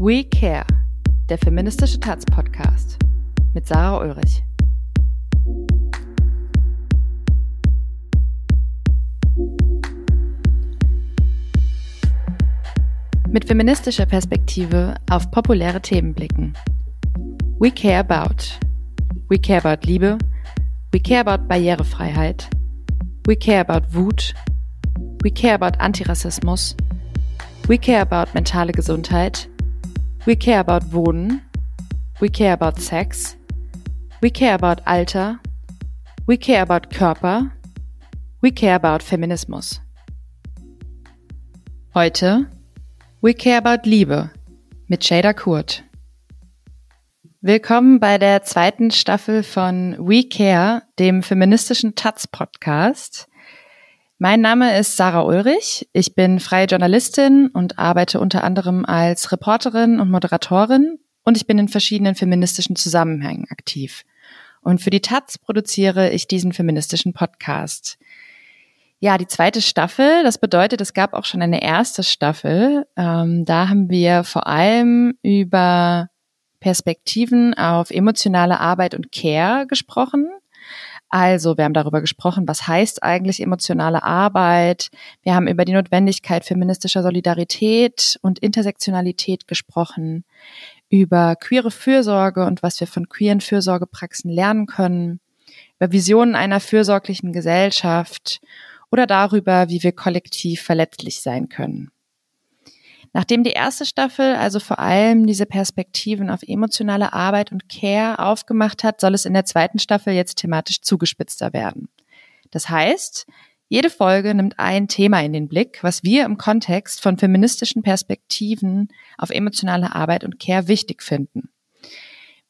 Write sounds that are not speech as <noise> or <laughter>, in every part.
We Care, der feministische Taz-Podcast mit Sarah Ulrich. Mit feministischer Perspektive auf populäre Themen blicken. We care about. We care about Liebe. We care about Barrierefreiheit. We care about Wut. We care about Antirassismus. We care about mentale Gesundheit. We care about Wohnen. We care about Sex. We care about Alter. We care about Körper. We care about Feminismus. Heute We care about Liebe mit Shada Kurt. Willkommen bei der zweiten Staffel von We Care, dem feministischen Taz-Podcast. Mein Name ist Sarah Ulrich. Ich bin freie Journalistin und arbeite unter anderem als Reporterin und Moderatorin und ich bin in verschiedenen feministischen Zusammenhängen aktiv. Und für die Taz produziere ich diesen feministischen Podcast. Ja, die zweite Staffel, das bedeutet, es gab auch schon eine erste Staffel. Ähm, da haben wir vor allem über Perspektiven auf emotionale Arbeit und Care gesprochen. Also, wir haben darüber gesprochen, was heißt eigentlich emotionale Arbeit. Wir haben über die Notwendigkeit feministischer Solidarität und Intersektionalität gesprochen, über queere Fürsorge und was wir von queeren Fürsorgepraxen lernen können, über Visionen einer fürsorglichen Gesellschaft oder darüber, wie wir kollektiv verletzlich sein können. Nachdem die erste Staffel also vor allem diese Perspektiven auf emotionale Arbeit und Care aufgemacht hat, soll es in der zweiten Staffel jetzt thematisch zugespitzter werden. Das heißt, jede Folge nimmt ein Thema in den Blick, was wir im Kontext von feministischen Perspektiven auf emotionale Arbeit und Care wichtig finden.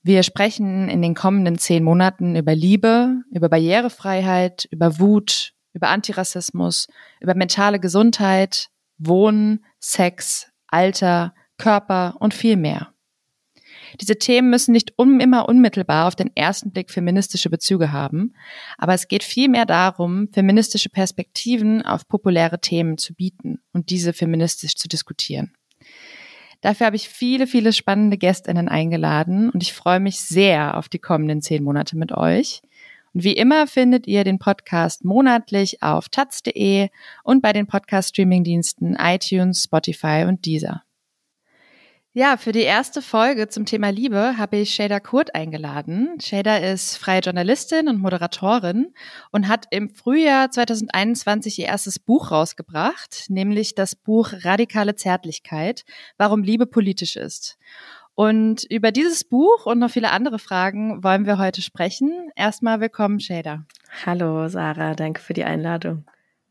Wir sprechen in den kommenden zehn Monaten über Liebe, über Barrierefreiheit, über Wut, über Antirassismus, über mentale Gesundheit, Wohnen, Sex, Alter, Körper und viel mehr. Diese Themen müssen nicht un immer unmittelbar auf den ersten Blick feministische Bezüge haben, aber es geht vielmehr darum, feministische Perspektiven auf populäre Themen zu bieten und diese feministisch zu diskutieren. Dafür habe ich viele, viele spannende Gästinnen eingeladen und ich freue mich sehr auf die kommenden zehn Monate mit euch. Wie immer findet ihr den Podcast monatlich auf taz.de und bei den Podcast-Streaming-Diensten iTunes, Spotify und Deezer. Ja, für die erste Folge zum Thema Liebe habe ich Shada Kurt eingeladen. Shada ist freie Journalistin und Moderatorin und hat im Frühjahr 2021 ihr erstes Buch rausgebracht, nämlich das Buch Radikale Zärtlichkeit, warum Liebe politisch ist. Und über dieses Buch und noch viele andere Fragen wollen wir heute sprechen. Erstmal willkommen, Shader. Hallo, Sarah. Danke für die Einladung.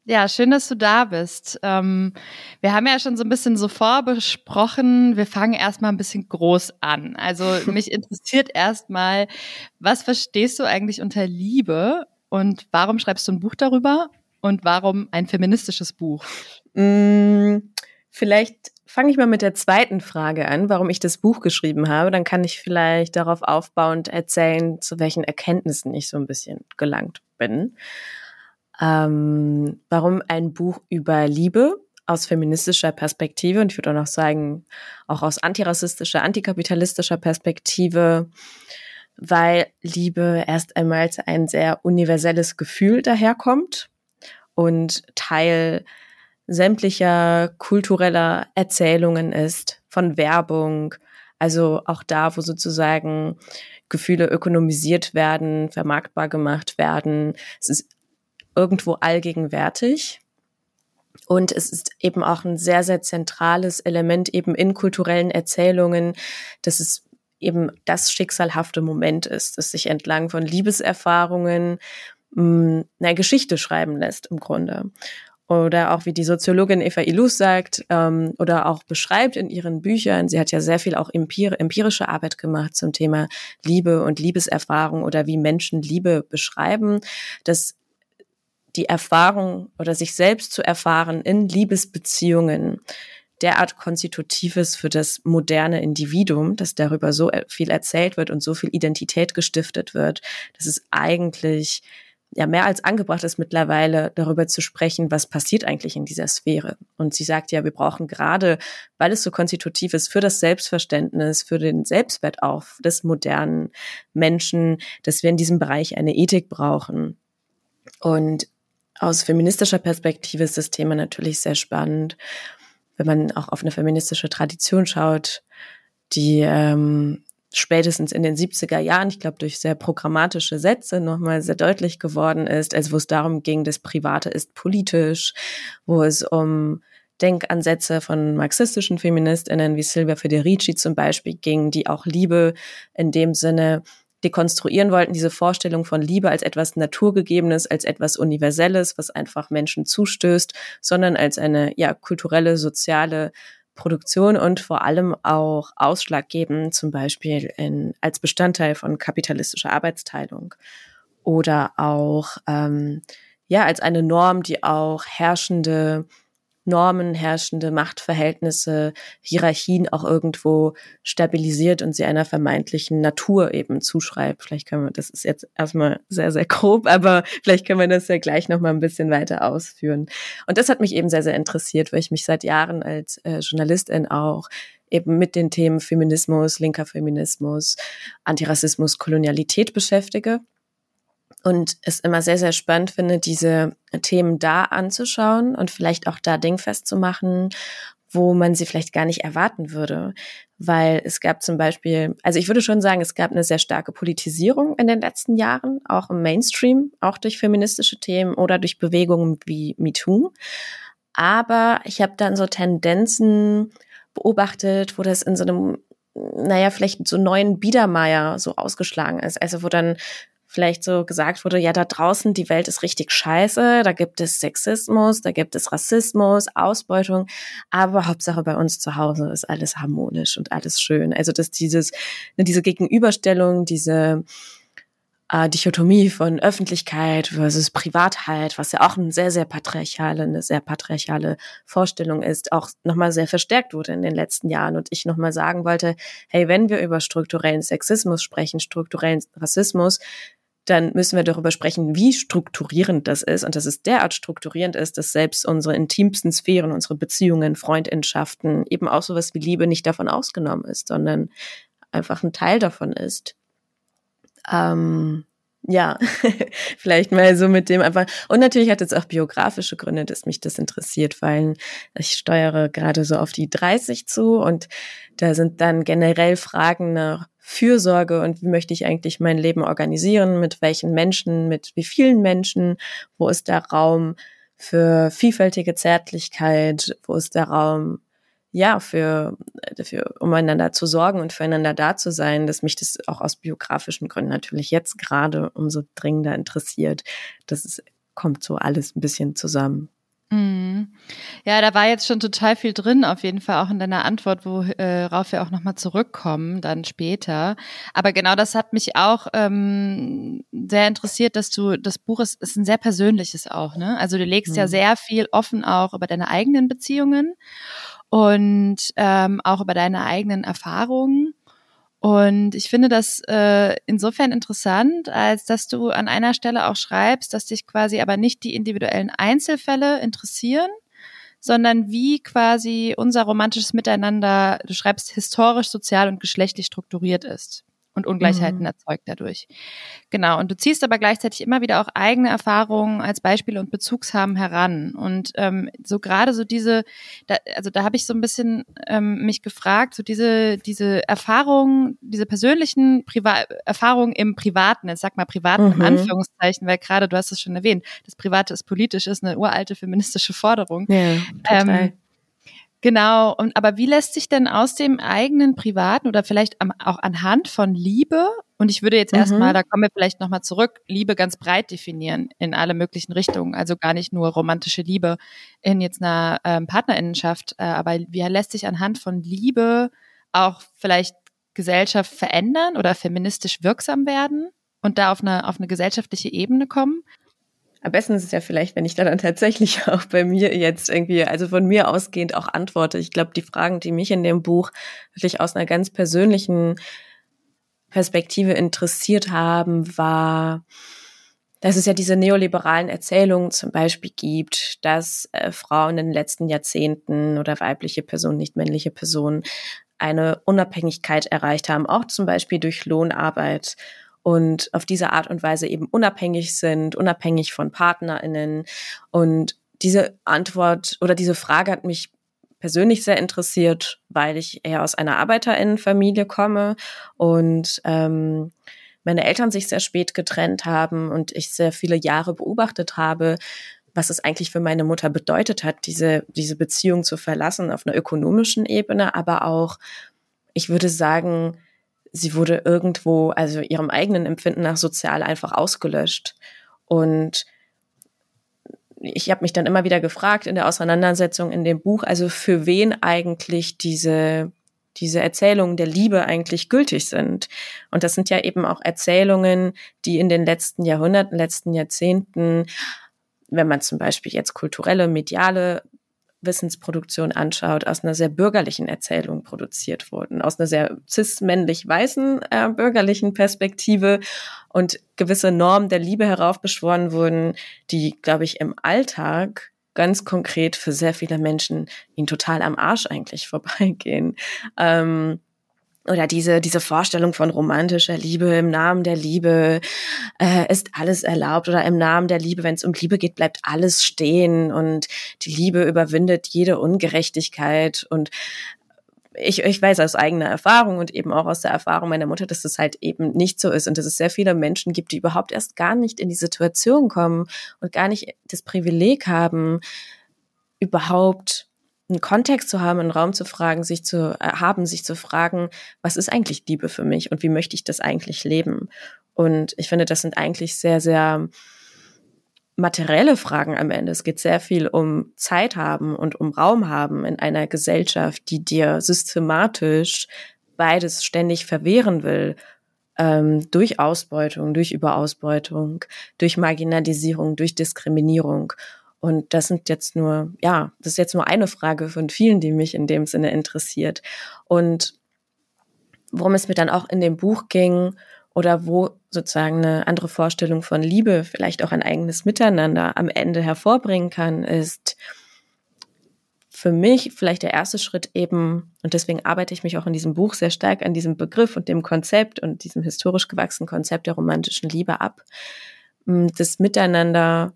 Ja, schön, dass du da bist. Ähm, wir haben ja schon so ein bisschen so vorbesprochen. Wir fangen erstmal ein bisschen groß an. Also <laughs> mich interessiert erstmal, was verstehst du eigentlich unter Liebe und warum schreibst du ein Buch darüber und warum ein feministisches Buch? Mm, vielleicht fange ich mal mit der zweiten Frage an, warum ich das Buch geschrieben habe. Dann kann ich vielleicht darauf aufbauend erzählen, zu welchen Erkenntnissen ich so ein bisschen gelangt bin. Ähm, warum ein Buch über Liebe aus feministischer Perspektive und ich würde auch noch sagen, auch aus antirassistischer, antikapitalistischer Perspektive, weil Liebe erst einmal als ein sehr universelles Gefühl daherkommt und Teil sämtlicher kultureller Erzählungen ist, von Werbung, also auch da, wo sozusagen Gefühle ökonomisiert werden, vermarktbar gemacht werden. Es ist irgendwo allgegenwärtig. Und es ist eben auch ein sehr, sehr zentrales Element eben in kulturellen Erzählungen, dass es eben das schicksalhafte Moment ist, dass sich entlang von Liebeserfahrungen mh, hm, eine Geschichte schreiben lässt im Grunde oder auch wie die Soziologin Eva Ilus sagt ähm, oder auch beschreibt in ihren Büchern, sie hat ja sehr viel auch empir empirische Arbeit gemacht zum Thema Liebe und Liebeserfahrung oder wie Menschen Liebe beschreiben, dass die Erfahrung oder sich selbst zu erfahren in Liebesbeziehungen derart konstitutiv ist für das moderne Individuum, dass darüber so viel erzählt wird und so viel Identität gestiftet wird, dass es eigentlich ja mehr als angebracht ist mittlerweile darüber zu sprechen, was passiert eigentlich in dieser Sphäre. Und sie sagt ja, wir brauchen gerade, weil es so konstitutiv ist, für das Selbstverständnis, für den Selbstwert auch des modernen Menschen, dass wir in diesem Bereich eine Ethik brauchen. Und aus feministischer Perspektive ist das Thema natürlich sehr spannend, wenn man auch auf eine feministische Tradition schaut, die ähm, spätestens in den 70er Jahren, ich glaube, durch sehr programmatische Sätze nochmal sehr deutlich geworden ist, also wo es darum ging, das Private ist politisch, wo es um Denkansätze von marxistischen Feministinnen wie Silvia Federici zum Beispiel ging, die auch Liebe in dem Sinne dekonstruieren wollten, diese Vorstellung von Liebe als etwas Naturgegebenes, als etwas Universelles, was einfach Menschen zustößt, sondern als eine ja kulturelle, soziale Produktion und vor allem auch ausschlaggebend, zum Beispiel in, als Bestandteil von kapitalistischer Arbeitsteilung oder auch ähm, ja als eine Norm, die auch herrschende Normen, herrschende Machtverhältnisse, Hierarchien auch irgendwo stabilisiert und sie einer vermeintlichen Natur eben zuschreibt. Vielleicht können wir, das ist jetzt erstmal sehr, sehr grob, aber vielleicht können wir das ja gleich nochmal ein bisschen weiter ausführen. Und das hat mich eben sehr, sehr interessiert, weil ich mich seit Jahren als äh, Journalistin auch eben mit den Themen Feminismus, linker Feminismus, Antirassismus, Kolonialität beschäftige und es immer sehr, sehr spannend finde, diese Themen da anzuschauen und vielleicht auch da dingfest zu machen, wo man sie vielleicht gar nicht erwarten würde. Weil es gab zum Beispiel, also ich würde schon sagen, es gab eine sehr starke Politisierung in den letzten Jahren, auch im Mainstream, auch durch feministische Themen oder durch Bewegungen wie MeToo. Aber ich habe dann so Tendenzen beobachtet, wo das in so einem naja, vielleicht so neuen Biedermeier so ausgeschlagen ist. Also wo dann vielleicht so gesagt wurde, ja, da draußen, die Welt ist richtig scheiße, da gibt es Sexismus, da gibt es Rassismus, Ausbeutung, aber Hauptsache bei uns zu Hause ist alles harmonisch und alles schön. Also dass dieses, ne, diese Gegenüberstellung, diese äh, Dichotomie von Öffentlichkeit versus Privatheit, was ja auch eine sehr, sehr patriarchale, eine sehr patriarchale Vorstellung ist, auch nochmal sehr verstärkt wurde in den letzten Jahren. Und ich nochmal sagen wollte, hey, wenn wir über strukturellen Sexismus sprechen, strukturellen Rassismus, dann müssen wir darüber sprechen, wie strukturierend das ist und dass es derart strukturierend ist, dass selbst unsere intimsten Sphären, unsere Beziehungen, Freundschaften, eben auch sowas wie Liebe nicht davon ausgenommen ist, sondern einfach ein Teil davon ist. Ähm, ja, <laughs> vielleicht mal so mit dem einfach. Und natürlich hat es auch biografische Gründe, dass mich das interessiert, weil ich steuere gerade so auf die 30 zu und da sind dann generell Fragen nach Fürsorge und wie möchte ich eigentlich mein Leben organisieren, mit welchen Menschen, mit wie vielen Menschen, wo ist der Raum für vielfältige Zärtlichkeit, wo ist der Raum ja, für, für umeinander zu sorgen und füreinander da zu sein, dass mich das auch aus biografischen Gründen natürlich jetzt gerade umso dringender interessiert. Das ist, kommt so alles ein bisschen zusammen. Mhm. Ja, da war jetzt schon total viel drin, auf jeden Fall auch in deiner Antwort, worauf äh, wir auch nochmal zurückkommen, dann später. Aber genau das hat mich auch ähm, sehr interessiert, dass du, das Buch ist, ist ein sehr persönliches auch, ne? Also du legst mhm. ja sehr viel offen auch über deine eigenen Beziehungen und ähm, auch über deine eigenen Erfahrungen. Und ich finde das äh, insofern interessant, als dass du an einer Stelle auch schreibst, dass dich quasi aber nicht die individuellen Einzelfälle interessieren, sondern wie quasi unser romantisches Miteinander, du schreibst, historisch, sozial und geschlechtlich strukturiert ist und Ungleichheiten mhm. erzeugt dadurch. Genau. Und du ziehst aber gleichzeitig immer wieder auch eigene Erfahrungen als Beispiele und Bezugshaben heran. Und ähm, so gerade so diese, da, also da habe ich so ein bisschen ähm, mich gefragt, so diese, diese Erfahrungen, diese persönlichen Priva Erfahrungen im Privaten, jetzt sag mal privaten mhm. Anführungszeichen, weil gerade du hast es schon erwähnt, das Private ist politisch, ist eine uralte feministische Forderung. Ja, total. Ähm, Genau, und aber wie lässt sich denn aus dem eigenen privaten oder vielleicht am, auch anhand von Liebe, und ich würde jetzt mhm. erstmal, da kommen wir vielleicht nochmal zurück, Liebe ganz breit definieren in alle möglichen Richtungen, also gar nicht nur romantische Liebe in jetzt einer ähm, Partnerinnenschaft, äh, aber wie lässt sich anhand von Liebe auch vielleicht Gesellschaft verändern oder feministisch wirksam werden und da auf eine, auf eine gesellschaftliche Ebene kommen? Am besten ist es ja vielleicht, wenn ich da dann tatsächlich <laughs> auch bei mir jetzt irgendwie, also von mir ausgehend auch antworte. Ich glaube, die Fragen, die mich in dem Buch wirklich aus einer ganz persönlichen Perspektive interessiert haben, war, dass es ja diese neoliberalen Erzählungen zum Beispiel gibt, dass äh, Frauen in den letzten Jahrzehnten oder weibliche Personen, nicht männliche Personen, eine Unabhängigkeit erreicht haben, auch zum Beispiel durch Lohnarbeit und auf diese Art und Weise eben unabhängig sind, unabhängig von PartnerInnen. Und diese Antwort oder diese Frage hat mich persönlich sehr interessiert, weil ich eher aus einer Arbeiterinnenfamilie komme und ähm, meine Eltern sich sehr spät getrennt haben und ich sehr viele Jahre beobachtet habe, was es eigentlich für meine Mutter bedeutet hat, diese, diese Beziehung zu verlassen auf einer ökonomischen Ebene, aber auch, ich würde sagen, sie wurde irgendwo, also ihrem eigenen Empfinden nach sozial einfach ausgelöscht. Und ich habe mich dann immer wieder gefragt in der Auseinandersetzung in dem Buch, also für wen eigentlich diese diese Erzählungen der Liebe eigentlich gültig sind. Und das sind ja eben auch Erzählungen, die in den letzten Jahrhunderten, letzten Jahrzehnten, wenn man zum Beispiel jetzt kulturelle, mediale Wissensproduktion anschaut, aus einer sehr bürgerlichen Erzählung produziert wurden, aus einer sehr cis-männlich-weißen äh, bürgerlichen Perspektive und gewisse Normen der Liebe heraufbeschworen wurden, die, glaube ich, im Alltag ganz konkret für sehr viele Menschen ihnen total am Arsch eigentlich vorbeigehen. Ähm, oder diese, diese Vorstellung von romantischer Liebe, im Namen der Liebe äh, ist alles erlaubt oder im Namen der Liebe, wenn es um Liebe geht, bleibt alles stehen und die Liebe überwindet jede Ungerechtigkeit. Und ich, ich weiß aus eigener Erfahrung und eben auch aus der Erfahrung meiner Mutter, dass das halt eben nicht so ist und dass es sehr viele Menschen gibt, die überhaupt erst gar nicht in die Situation kommen und gar nicht das Privileg haben, überhaupt einen Kontext zu haben, einen Raum zu fragen, sich zu äh, haben, sich zu fragen, was ist eigentlich Liebe für mich und wie möchte ich das eigentlich leben? Und ich finde, das sind eigentlich sehr, sehr materielle Fragen am Ende. Es geht sehr viel um Zeit haben und um Raum haben in einer Gesellschaft, die dir systematisch beides ständig verwehren will. Ähm, durch Ausbeutung, durch Überausbeutung, durch Marginalisierung, durch Diskriminierung. Und das sind jetzt nur, ja, das ist jetzt nur eine Frage von vielen, die mich in dem Sinne interessiert. Und worum es mir dann auch in dem Buch ging, oder wo sozusagen eine andere Vorstellung von Liebe, vielleicht auch ein eigenes Miteinander am Ende hervorbringen kann, ist für mich vielleicht der erste Schritt eben, und deswegen arbeite ich mich auch in diesem Buch sehr stark an diesem Begriff und dem Konzept und diesem historisch gewachsenen Konzept der romantischen Liebe ab, das Miteinander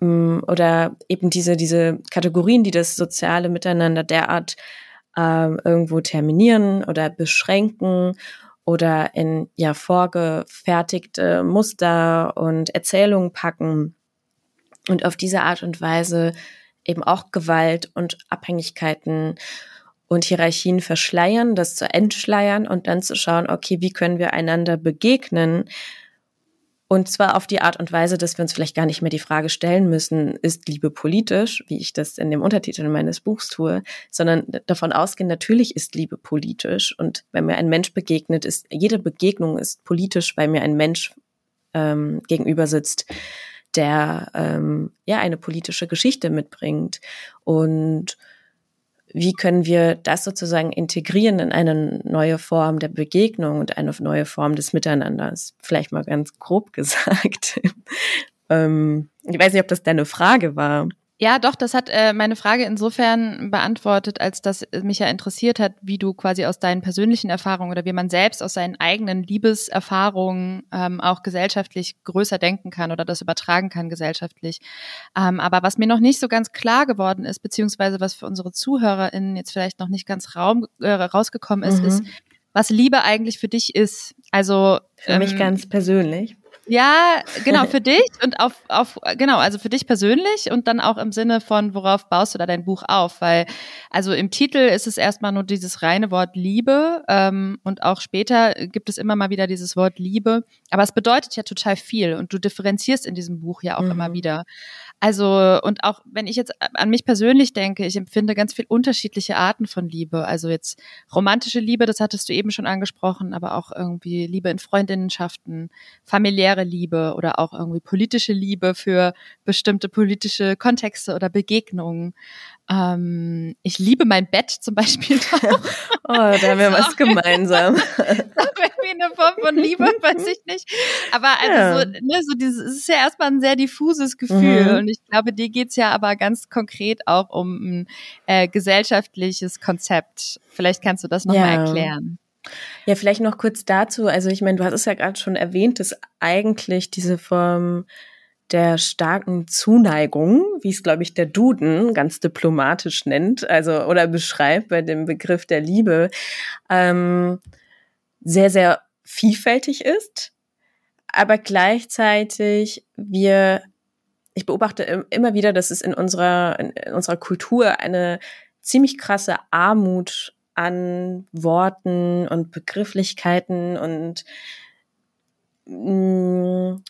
oder eben diese, diese Kategorien, die das soziale Miteinander derart äh, irgendwo terminieren oder beschränken oder in ja vorgefertigte Muster und Erzählungen packen und auf diese Art und Weise eben auch Gewalt und Abhängigkeiten und Hierarchien verschleiern, das zu entschleiern und dann zu schauen, okay, wie können wir einander begegnen, und zwar auf die Art und Weise, dass wir uns vielleicht gar nicht mehr die Frage stellen müssen, ist Liebe politisch, wie ich das in dem Untertitel meines Buchs tue, sondern davon ausgehen, natürlich ist Liebe politisch. Und wenn mir ein Mensch begegnet, ist jede Begegnung ist politisch, weil mir ein Mensch ähm, gegenüber sitzt, der ähm, ja eine politische Geschichte mitbringt. Und wie können wir das sozusagen integrieren in eine neue Form der Begegnung und eine neue Form des Miteinanders? Vielleicht mal ganz grob <laughs> gesagt. ähm, ich weiß nicht, ob das deine Frage war. Ja, doch, das hat äh, meine Frage insofern beantwortet, als dass mich ja interessiert hat, wie du quasi aus deinen persönlichen Erfahrungen oder wie man selbst aus seinen eigenen Liebeserfahrungen ähm, auch gesellschaftlich größer denken kann oder das übertragen kann gesellschaftlich. Ähm, aber was mir noch nicht so ganz klar geworden ist, beziehungsweise was für unsere ZuhörerInnen jetzt vielleicht noch nicht ganz raum, äh, rausgekommen ist, mhm. ist, was Liebe eigentlich für dich ist. Also für ähm, mich ganz persönlich. Ja, genau, für dich und auf, auf, genau, also für dich persönlich und dann auch im Sinne von, worauf baust du da dein Buch auf? Weil, also im Titel ist es erstmal nur dieses reine Wort Liebe ähm, und auch später gibt es immer mal wieder dieses Wort Liebe. Aber es bedeutet ja total viel und du differenzierst in diesem Buch ja auch mhm. immer wieder. Also, und auch wenn ich jetzt an mich persönlich denke, ich empfinde ganz viel unterschiedliche Arten von Liebe. Also jetzt romantische Liebe, das hattest du eben schon angesprochen, aber auch irgendwie Liebe in Freundinnenschaften, familiäre Liebe oder auch irgendwie politische Liebe für bestimmte politische Kontexte oder Begegnungen. Ähm, ich liebe mein Bett zum Beispiel. <laughs> oh, da haben wir <laughs> was gemeinsam. <laughs> irgendwie eine Form von Liebe, <laughs> weiß ich nicht. Aber also ja. so, ne, so dieses, es ist ja erstmal ein sehr diffuses Gefühl. Mhm. Und ich glaube, dir geht's ja aber ganz konkret auch um ein äh, gesellschaftliches Konzept. Vielleicht kannst du das nochmal ja. erklären. Ja, vielleicht noch kurz dazu. Also ich meine, du hast es ja gerade schon erwähnt, dass eigentlich diese Form der starken Zuneigung, wie es, glaube ich, der Duden ganz diplomatisch nennt, also oder beschreibt bei dem Begriff der Liebe, ähm, sehr, sehr vielfältig ist, aber gleichzeitig wir, ich beobachte immer wieder, dass es in unserer, in unserer Kultur eine ziemlich krasse Armut an Worten und Begrifflichkeiten und mh, mm,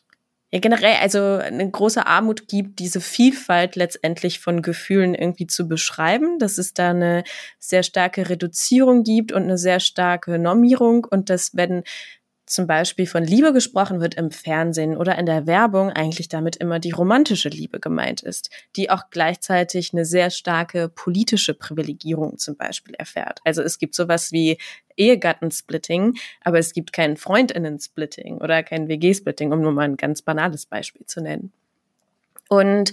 ja generell also eine große Armut gibt, diese Vielfalt letztendlich von Gefühlen irgendwie zu beschreiben, dass es da eine sehr starke Reduzierung gibt und eine sehr starke Normierung und dass wenn zum Beispiel von Liebe gesprochen wird im Fernsehen oder in der Werbung, eigentlich damit immer die romantische Liebe gemeint ist, die auch gleichzeitig eine sehr starke politische Privilegierung zum Beispiel erfährt. Also es gibt sowas wie Ehegattensplitting, aber es gibt kein Freundinnen-Splitting oder kein WG-Splitting, um nur mal ein ganz banales Beispiel zu nennen. Und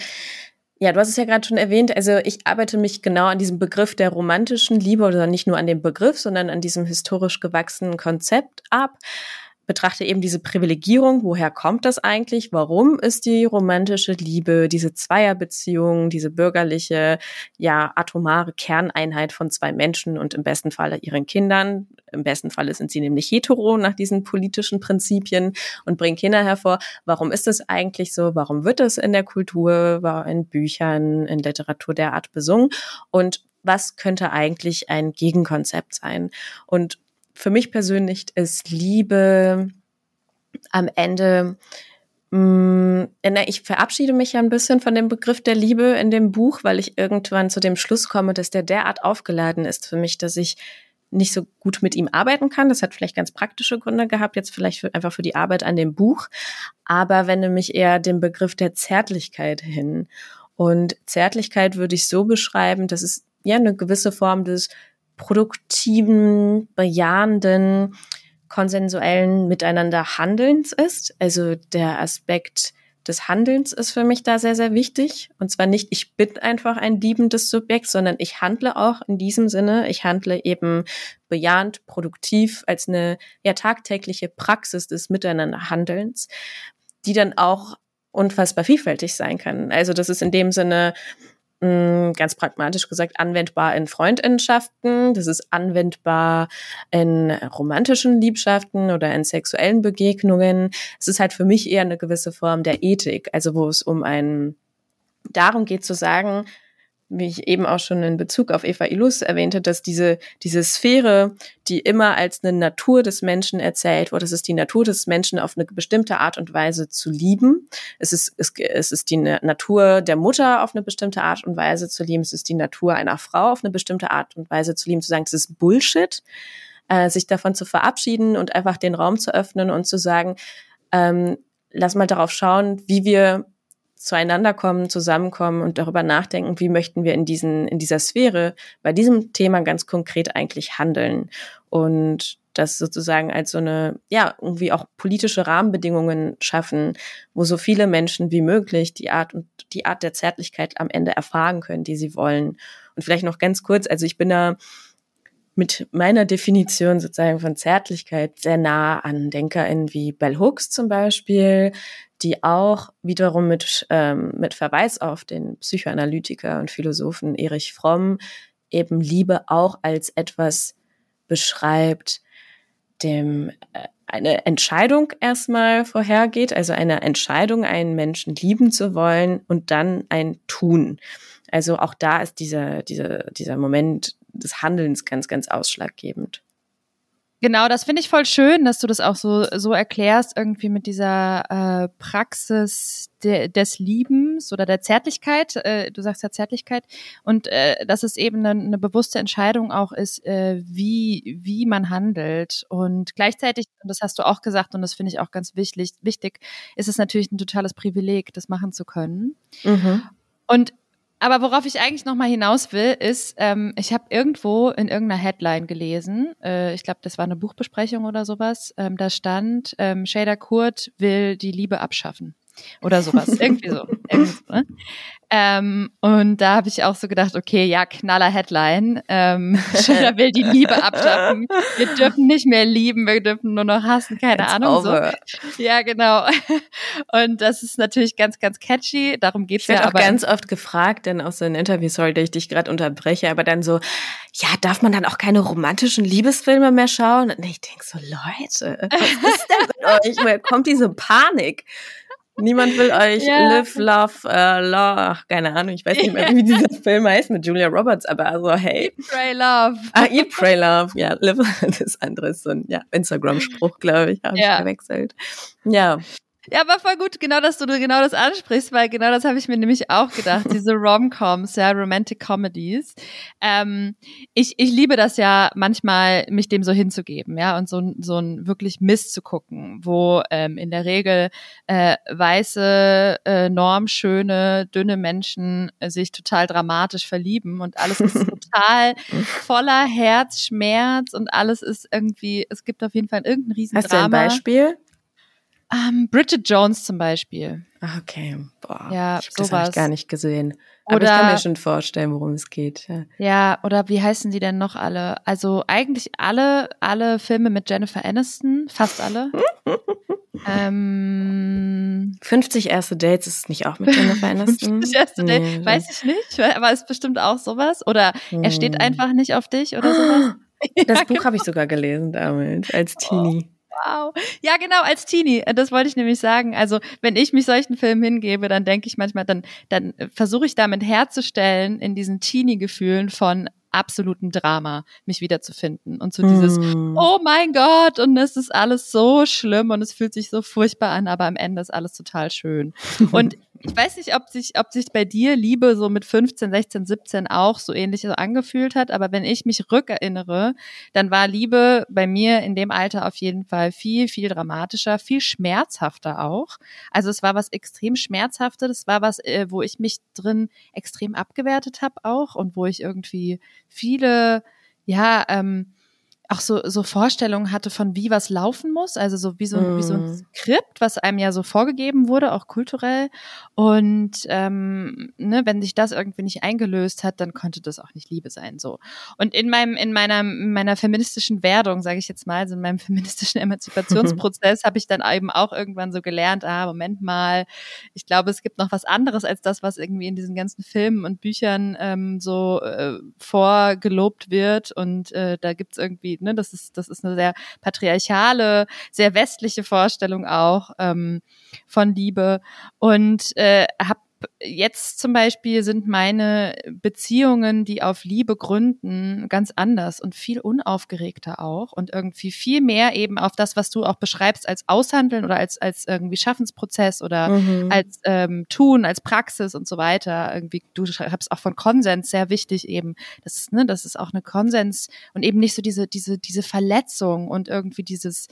ja, du hast es ja gerade schon erwähnt, also ich arbeite mich genau an diesem Begriff der romantischen Liebe oder nicht nur an dem Begriff, sondern an diesem historisch gewachsenen Konzept ab betrachte eben diese Privilegierung, woher kommt das eigentlich? Warum ist die romantische Liebe, diese Zweierbeziehung, diese bürgerliche, ja, atomare Kerneinheit von zwei Menschen und im besten Falle ihren Kindern? Im besten Falle sind sie nämlich hetero nach diesen politischen Prinzipien und bringen Kinder hervor. Warum ist das eigentlich so? Warum wird es in der Kultur, in Büchern, in Literatur derart besungen? Und was könnte eigentlich ein Gegenkonzept sein? Und für mich persönlich ist Liebe am Ende mm, ich verabschiede mich ja ein bisschen von dem Begriff der Liebe in dem Buch, weil ich irgendwann zu dem Schluss komme, dass der derart aufgeladen ist für mich, dass ich nicht so gut mit ihm arbeiten kann. Das hat vielleicht ganz praktische Gründe gehabt, jetzt vielleicht für, einfach für die Arbeit an dem Buch, aber wende mich eher dem Begriff der Zärtlichkeit hin. Und Zärtlichkeit würde ich so beschreiben, dass es ja eine gewisse Form des produktiven, bejahenden, konsensuellen Miteinander Handelns ist. Also der Aspekt des Handelns ist für mich da sehr, sehr wichtig. Und zwar nicht, ich bin einfach ein liebendes Subjekt, sondern ich handle auch in diesem Sinne. Ich handle eben bejahend, produktiv als eine ja tagtägliche Praxis des Miteinanderhandelns, die dann auch unfassbar vielfältig sein kann. Also das ist in dem Sinne ganz pragmatisch gesagt anwendbar in Freundinnenschaften, das ist anwendbar in romantischen Liebschaften oder in sexuellen Begegnungen. Es ist halt für mich eher eine gewisse Form der Ethik, also wo es um ein darum geht zu sagen, wie ich eben auch schon in Bezug auf Eva Illus erwähnte, dass diese, diese Sphäre, die immer als eine Natur des Menschen erzählt wurde, es ist die Natur des Menschen auf eine bestimmte Art und Weise zu lieben. Es ist, es, es ist die Natur der Mutter auf eine bestimmte Art und Weise zu lieben. Es ist die Natur einer Frau auf eine bestimmte Art und Weise zu lieben, zu sagen, das ist Bullshit, äh, sich davon zu verabschieden und einfach den Raum zu öffnen und zu sagen, ähm, lass mal darauf schauen, wie wir zueinander kommen, zusammenkommen und darüber nachdenken, wie möchten wir in diesen, in dieser Sphäre bei diesem Thema ganz konkret eigentlich handeln und das sozusagen als so eine, ja, irgendwie auch politische Rahmenbedingungen schaffen, wo so viele Menschen wie möglich die Art und die Art der Zärtlichkeit am Ende erfahren können, die sie wollen. Und vielleicht noch ganz kurz, also ich bin da mit meiner Definition sozusagen von Zärtlichkeit sehr nah an DenkerInnen wie Bell Hooks zum Beispiel, die auch wiederum mit, ähm, mit Verweis auf den Psychoanalytiker und Philosophen Erich Fromm eben Liebe auch als etwas beschreibt, dem äh, eine Entscheidung erstmal vorhergeht, also eine Entscheidung, einen Menschen lieben zu wollen und dann ein Tun. Also auch da ist dieser, dieser, dieser Moment des Handelns ganz, ganz ausschlaggebend. Genau, das finde ich voll schön, dass du das auch so, so erklärst, irgendwie mit dieser äh, Praxis de, des Liebens oder der Zärtlichkeit. Äh, du sagst ja Zärtlichkeit. Und äh, dass es eben eine, eine bewusste Entscheidung auch ist, äh, wie, wie man handelt. Und gleichzeitig, und das hast du auch gesagt, und das finde ich auch ganz wichtig, wichtig, ist es natürlich ein totales Privileg, das machen zu können. Mhm. Und aber worauf ich eigentlich noch mal hinaus will, ist, ähm, ich habe irgendwo in irgendeiner Headline gelesen, äh, ich glaube, das war eine Buchbesprechung oder sowas, ähm, da stand, ähm, Shader Kurt will die Liebe abschaffen oder sowas, <laughs> irgendwie so. Irgendwie so ne? Ähm, und da habe ich auch so gedacht, okay, ja, knaller Headline. Ähm, <laughs> Schiller will die Liebe abschaffen. Wir dürfen nicht mehr lieben, wir dürfen nur noch hassen, keine It's Ahnung. Over. So. Ja, genau. Und das ist natürlich ganz, ganz catchy. Darum geht's ich ja. Ich auch ganz oft gefragt, denn aus den Interviews, sorry, dass ich dich gerade unterbreche, aber dann so, ja, darf man dann auch keine romantischen Liebesfilme mehr schauen? Und ich denk so, Leute, was ist denn mit <laughs> euch? Woher kommt diese Panik? Niemand will euch ja. Live, Love, uh, Love, ach, keine Ahnung, ich weiß nicht mehr, wie dieser Film heißt mit Julia Roberts, aber also, hey. Eat, Pray, Love. Ah, Eat, Pray, Love, ja, Live, <laughs> das andere ist so ein ja, Instagram-Spruch, glaube ich, habe ja. ich gewechselt. Ja. Ja, aber voll gut, genau, dass du genau das ansprichst, weil genau das habe ich mir nämlich auch gedacht, <laughs> diese Rom-Coms, ja, Romantic Comedies. Ähm, ich, ich liebe das ja manchmal, mich dem so hinzugeben, ja, und so, so ein wirklich Mist zu gucken, wo ähm, in der Regel äh, weiße, äh, normschöne, dünne Menschen äh, sich total dramatisch verlieben und alles ist <laughs> total voller Herzschmerz und alles ist irgendwie, es gibt auf jeden Fall irgendein Riesendrama. Hast du ein Beispiel? Ähm, Bridget Jones zum Beispiel. Ah, okay. Boah, ja, ich das habe ich gar nicht gesehen. Aber oder, ich kann mir schon vorstellen, worum es geht. Ja. ja, oder wie heißen die denn noch alle? Also eigentlich alle, alle Filme mit Jennifer Aniston, fast alle. <laughs> ähm, 50 erste Dates ist nicht auch mit Jennifer <laughs> Aniston? 50 erste nee, Dates, weiß ich nicht, aber ist bestimmt auch sowas. Oder hm. er steht hm. einfach nicht auf dich oder sowas. <gasps> Das <laughs> Buch genau. habe ich sogar gelesen damals, als Teenie. Oh. Wow. Ja, genau, als Teenie. Das wollte ich nämlich sagen. Also, wenn ich mich solchen Filmen hingebe, dann denke ich manchmal, dann, dann versuche ich damit herzustellen in diesen Teenie-Gefühlen von absoluten Drama, mich wiederzufinden. Und so dieses, mm. oh mein Gott, und es ist alles so schlimm und es fühlt sich so furchtbar an, aber am Ende ist alles total schön. <laughs> Und ich weiß nicht, ob sich, ob sich bei dir Liebe so mit 15, 16, 17 auch so ähnlich angefühlt hat, aber wenn ich mich rückerinnere, dann war Liebe bei mir in dem Alter auf jeden Fall viel, viel dramatischer, viel schmerzhafter auch. Also es war was extrem schmerzhaftes, das war was, äh, wo ich mich drin extrem abgewertet habe auch und wo ich irgendwie viele, ja, ähm, auch so, so Vorstellungen hatte von wie was laufen muss, also so wie so, mm. wie so ein mhm. Skript, was einem ja so vorgegeben wurde, auch kulturell. Und ähm, ne, wenn sich das irgendwie nicht eingelöst hat, dann konnte das auch nicht Liebe sein. So. Und in meinem, in meiner, in meiner feministischen Werdung, sage ich jetzt mal, also in meinem <laughs> feministischen Emanzipationsprozess, habe ich dann eben auch irgendwann so gelernt, ah, Moment mal, ich glaube, es gibt noch was anderes als das, was irgendwie in diesen ganzen Filmen und Büchern ähm, so äh, vorgelobt wird. Und äh, da gibt's irgendwie Ne? Das, ist, das ist eine sehr patriarchale, sehr westliche Vorstellung auch ähm, von Liebe. Und äh, habe jetzt zum Beispiel sind meine Beziehungen, die auf Liebe gründen, ganz anders und viel unaufgeregter auch und irgendwie viel mehr eben auf das, was du auch beschreibst als Aushandeln oder als, als irgendwie Schaffensprozess oder mhm. als ähm, Tun, als Praxis und so weiter. Irgendwie, du schreibst auch von Konsens sehr wichtig eben. Das ist, ne, das ist auch eine Konsens und eben nicht so diese, diese, diese Verletzung und irgendwie dieses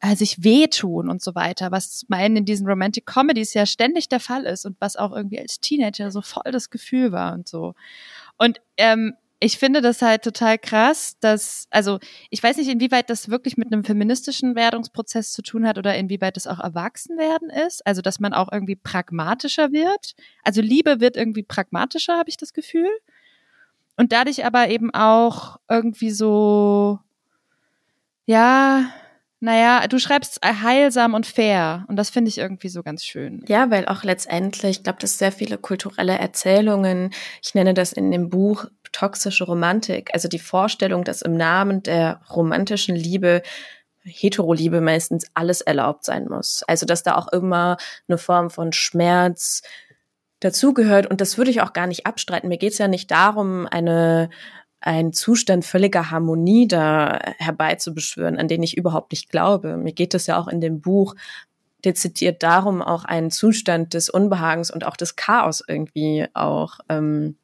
äh, sich wehtun und so weiter, was meinen in diesen Romantic Comedies ja ständig der Fall ist und was auch irgendwie als Teenager so voll das Gefühl war und so. Und ähm, ich finde das halt total krass, dass, also ich weiß nicht, inwieweit das wirklich mit einem feministischen Werdungsprozess zu tun hat oder inwieweit das auch Erwachsenwerden ist, also dass man auch irgendwie pragmatischer wird. Also Liebe wird irgendwie pragmatischer, habe ich das Gefühl. Und dadurch aber eben auch irgendwie so, ja, naja, du schreibst heilsam und fair und das finde ich irgendwie so ganz schön. Ja, weil auch letztendlich, ich glaube, dass sehr viele kulturelle Erzählungen, ich nenne das in dem Buch toxische Romantik, also die Vorstellung, dass im Namen der romantischen Liebe Heteroliebe meistens alles erlaubt sein muss. Also dass da auch immer eine Form von Schmerz dazugehört und das würde ich auch gar nicht abstreiten. Mir geht es ja nicht darum, eine einen Zustand völliger Harmonie da herbeizubeschwören, an den ich überhaupt nicht glaube. Mir geht es ja auch in dem Buch dezidiert darum, auch einen Zustand des Unbehagens und auch des Chaos irgendwie auch ähm,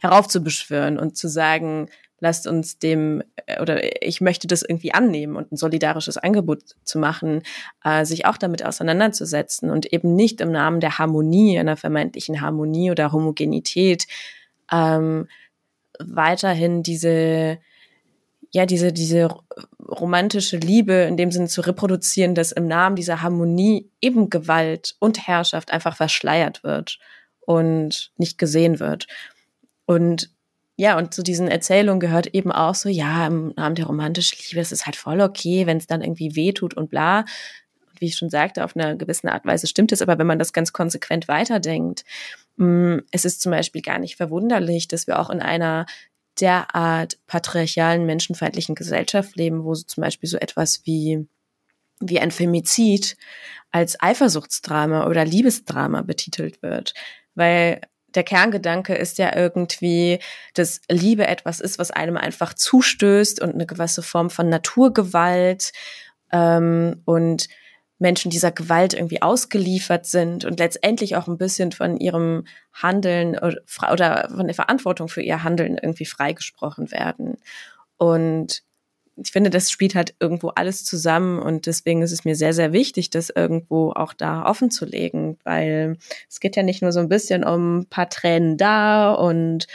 heraufzubeschwören und zu sagen, lasst uns dem äh, oder ich möchte das irgendwie annehmen und ein solidarisches Angebot zu machen, äh, sich auch damit auseinanderzusetzen und eben nicht im Namen der Harmonie, einer vermeintlichen Harmonie oder Homogenität ähm, weiterhin diese ja, diese, diese romantische Liebe in dem Sinne zu reproduzieren, dass im Namen dieser Harmonie eben Gewalt und Herrschaft einfach verschleiert wird und nicht gesehen wird. Und ja, und zu diesen Erzählungen gehört eben auch so, ja, im Namen der romantischen Liebe ist es halt voll okay, wenn es dann irgendwie wehtut und bla. Wie ich schon sagte, auf einer gewissen Art und Weise stimmt es, aber wenn man das ganz konsequent weiterdenkt, es ist zum Beispiel gar nicht verwunderlich, dass wir auch in einer derart patriarchalen, menschenfeindlichen Gesellschaft leben, wo so zum Beispiel so etwas wie, wie ein Femizid als Eifersuchtsdrama oder Liebesdrama betitelt wird. Weil der Kerngedanke ist ja irgendwie, dass Liebe etwas ist, was einem einfach zustößt und eine gewisse Form von Naturgewalt ähm, und Menschen dieser Gewalt irgendwie ausgeliefert sind und letztendlich auch ein bisschen von ihrem Handeln oder von der Verantwortung für ihr Handeln irgendwie freigesprochen werden. Und ich finde, das spielt halt irgendwo alles zusammen und deswegen ist es mir sehr, sehr wichtig, das irgendwo auch da offen zu legen, weil es geht ja nicht nur so ein bisschen um ein paar Tränen da und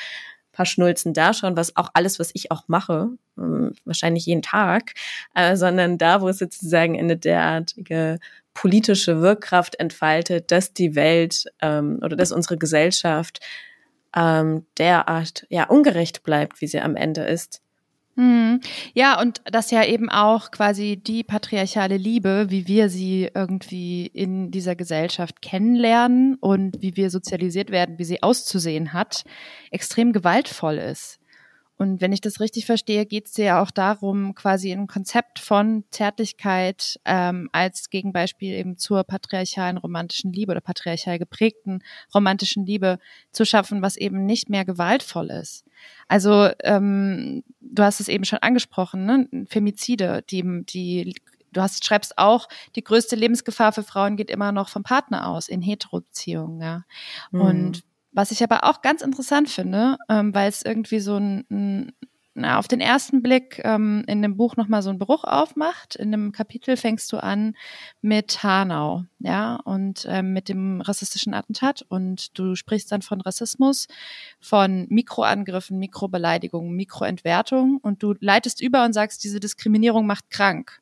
paar Schnulzen da schon, was auch alles, was ich auch mache, ähm, wahrscheinlich jeden Tag, äh, sondern da, wo es sozusagen eine derartige politische Wirkkraft entfaltet, dass die Welt ähm, oder dass unsere Gesellschaft ähm, derart ja ungerecht bleibt, wie sie am Ende ist. Mhm. Ja, und das ja eben auch quasi die patriarchale Liebe, wie wir sie irgendwie in dieser Gesellschaft kennenlernen und wie wir sozialisiert werden, wie sie auszusehen hat, extrem gewaltvoll ist. Und wenn ich das richtig verstehe, geht es ja auch darum, quasi ein Konzept von Zärtlichkeit ähm, als Gegenbeispiel eben zur patriarchalen romantischen Liebe oder patriarchal geprägten romantischen Liebe zu schaffen, was eben nicht mehr gewaltvoll ist. Also ähm, du hast es eben schon angesprochen, ne? Femizide, die, die du hast, schreibst auch, die größte Lebensgefahr für Frauen geht immer noch vom Partner aus in Heterobeziehungen. Ja. Mhm. Und was ich aber auch ganz interessant finde, ähm, weil es irgendwie so ein, ein na, auf den ersten Blick ähm, in dem Buch nochmal so einen Bruch aufmacht. In dem Kapitel fängst du an mit Hanau, ja, und ähm, mit dem rassistischen Attentat und du sprichst dann von Rassismus, von Mikroangriffen, Mikrobeleidigungen, Mikroentwertung und du leitest über und sagst, diese Diskriminierung macht krank.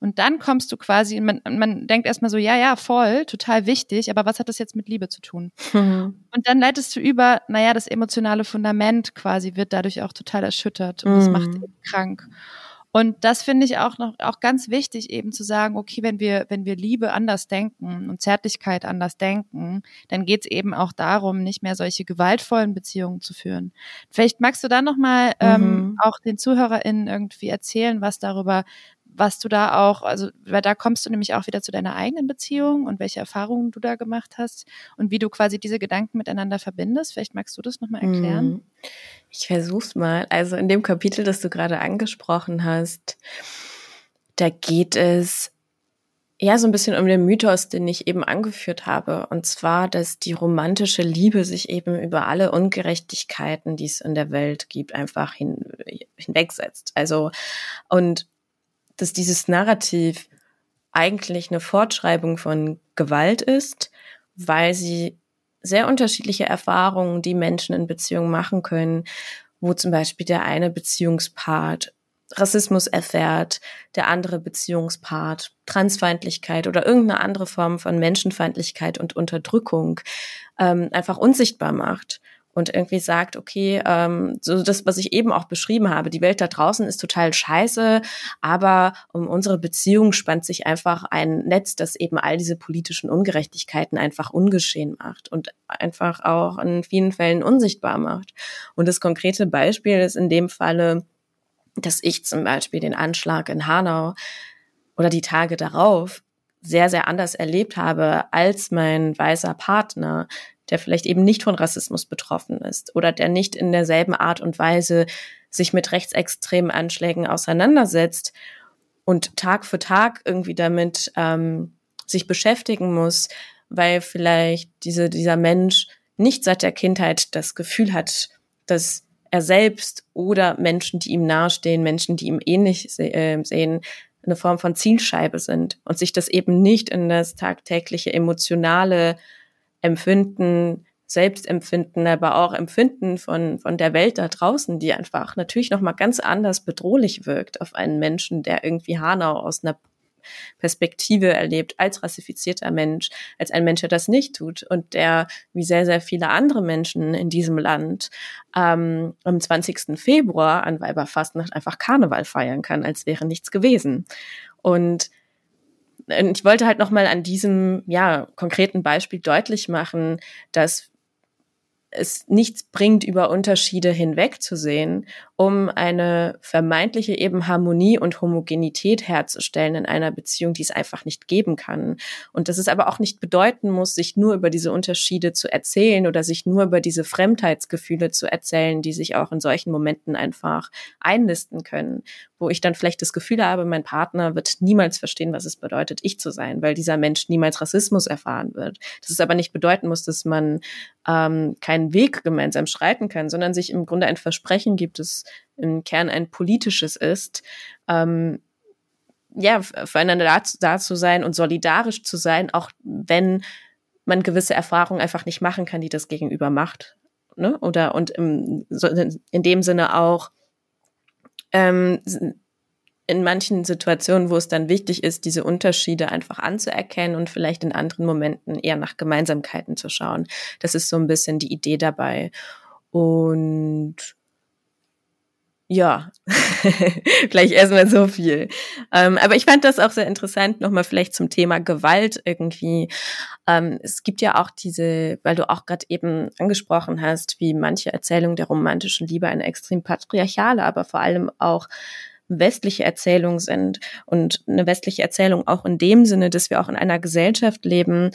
Und dann kommst du quasi, man, man denkt erstmal so, ja, ja, voll, total wichtig, aber was hat das jetzt mit Liebe zu tun? Mhm. Und dann leitest du über, naja, das emotionale Fundament quasi wird dadurch auch total erschüttert und mhm. das macht krank. Und das finde ich auch noch auch ganz wichtig, eben zu sagen, okay, wenn wir, wenn wir Liebe anders denken und Zärtlichkeit anders denken, dann geht es eben auch darum, nicht mehr solche gewaltvollen Beziehungen zu führen. Vielleicht magst du da nochmal ähm, mhm. ähm, auch den ZuhörerInnen irgendwie erzählen, was darüber, was du da auch, also weil da kommst du nämlich auch wieder zu deiner eigenen Beziehung und welche Erfahrungen du da gemacht hast und wie du quasi diese Gedanken miteinander verbindest. Vielleicht magst du das nochmal erklären. Mhm. Ich versuch's mal. Also in dem Kapitel, das du gerade angesprochen hast, da geht es ja so ein bisschen um den Mythos, den ich eben angeführt habe. Und zwar, dass die romantische Liebe sich eben über alle Ungerechtigkeiten, die es in der Welt gibt, einfach hin, hinwegsetzt. Also, und dass dieses Narrativ eigentlich eine Fortschreibung von Gewalt ist, weil sie sehr unterschiedliche Erfahrungen, die Menschen in Beziehungen machen können, wo zum Beispiel der eine Beziehungspart Rassismus erfährt, der andere Beziehungspart Transfeindlichkeit oder irgendeine andere Form von Menschenfeindlichkeit und Unterdrückung ähm, einfach unsichtbar macht und irgendwie sagt, okay, ähm, so das, was ich eben auch beschrieben habe, die Welt da draußen ist total scheiße, aber um unsere Beziehung spannt sich einfach ein Netz, das eben all diese politischen Ungerechtigkeiten einfach ungeschehen macht und einfach auch in vielen Fällen unsichtbar macht. Und das konkrete Beispiel ist in dem Falle, dass ich zum Beispiel den Anschlag in Hanau oder die Tage darauf sehr, sehr anders erlebt habe als mein weißer Partner, der vielleicht eben nicht von Rassismus betroffen ist oder der nicht in derselben Art und Weise sich mit rechtsextremen Anschlägen auseinandersetzt und Tag für Tag irgendwie damit ähm, sich beschäftigen muss, weil vielleicht diese, dieser Mensch nicht seit der Kindheit das Gefühl hat, dass er selbst oder Menschen, die ihm nahestehen, Menschen, die ihm ähnlich se äh, sehen, eine Form von Zielscheibe sind und sich das eben nicht in das tagtägliche emotionale Empfinden, Selbstempfinden, aber auch Empfinden von, von der Welt da draußen, die einfach natürlich nochmal ganz anders bedrohlich wirkt auf einen Menschen, der irgendwie Hanau aus einer Perspektive erlebt als rassifizierter Mensch, als ein Mensch, der das nicht tut und der, wie sehr, sehr viele andere Menschen in diesem Land, ähm, am 20. Februar an Weiberfastnacht einfach Karneval feiern kann, als wäre nichts gewesen. Und ich wollte halt nochmal an diesem ja konkreten Beispiel deutlich machen, dass es nichts bringt, über Unterschiede hinwegzusehen, um eine vermeintliche eben Harmonie und Homogenität herzustellen in einer Beziehung, die es einfach nicht geben kann. Und dass es aber auch nicht bedeuten muss, sich nur über diese Unterschiede zu erzählen oder sich nur über diese Fremdheitsgefühle zu erzählen, die sich auch in solchen Momenten einfach einlisten können, wo ich dann vielleicht das Gefühl habe, mein Partner wird niemals verstehen, was es bedeutet, ich zu sein, weil dieser Mensch niemals Rassismus erfahren wird. Das es aber nicht bedeuten muss, dass man ähm, keinen Weg gemeinsam schreiten kann, sondern sich im Grunde ein Versprechen gibt, das im Kern ein politisches ist, ähm, ja, füreinander da, da zu sein und solidarisch zu sein, auch wenn man gewisse Erfahrungen einfach nicht machen kann, die das Gegenüber macht. Ne? Oder und im, in dem Sinne auch ähm, in manchen Situationen, wo es dann wichtig ist, diese Unterschiede einfach anzuerkennen und vielleicht in anderen Momenten eher nach Gemeinsamkeiten zu schauen. Das ist so ein bisschen die Idee dabei. Und ja, <laughs> vielleicht erstmal so viel. Ähm, aber ich fand das auch sehr interessant, nochmal vielleicht zum Thema Gewalt irgendwie. Ähm, es gibt ja auch diese, weil du auch gerade eben angesprochen hast, wie manche Erzählungen der romantischen Liebe eine extrem patriarchale, aber vor allem auch westliche Erzählung sind und eine westliche Erzählung auch in dem Sinne, dass wir auch in einer Gesellschaft leben,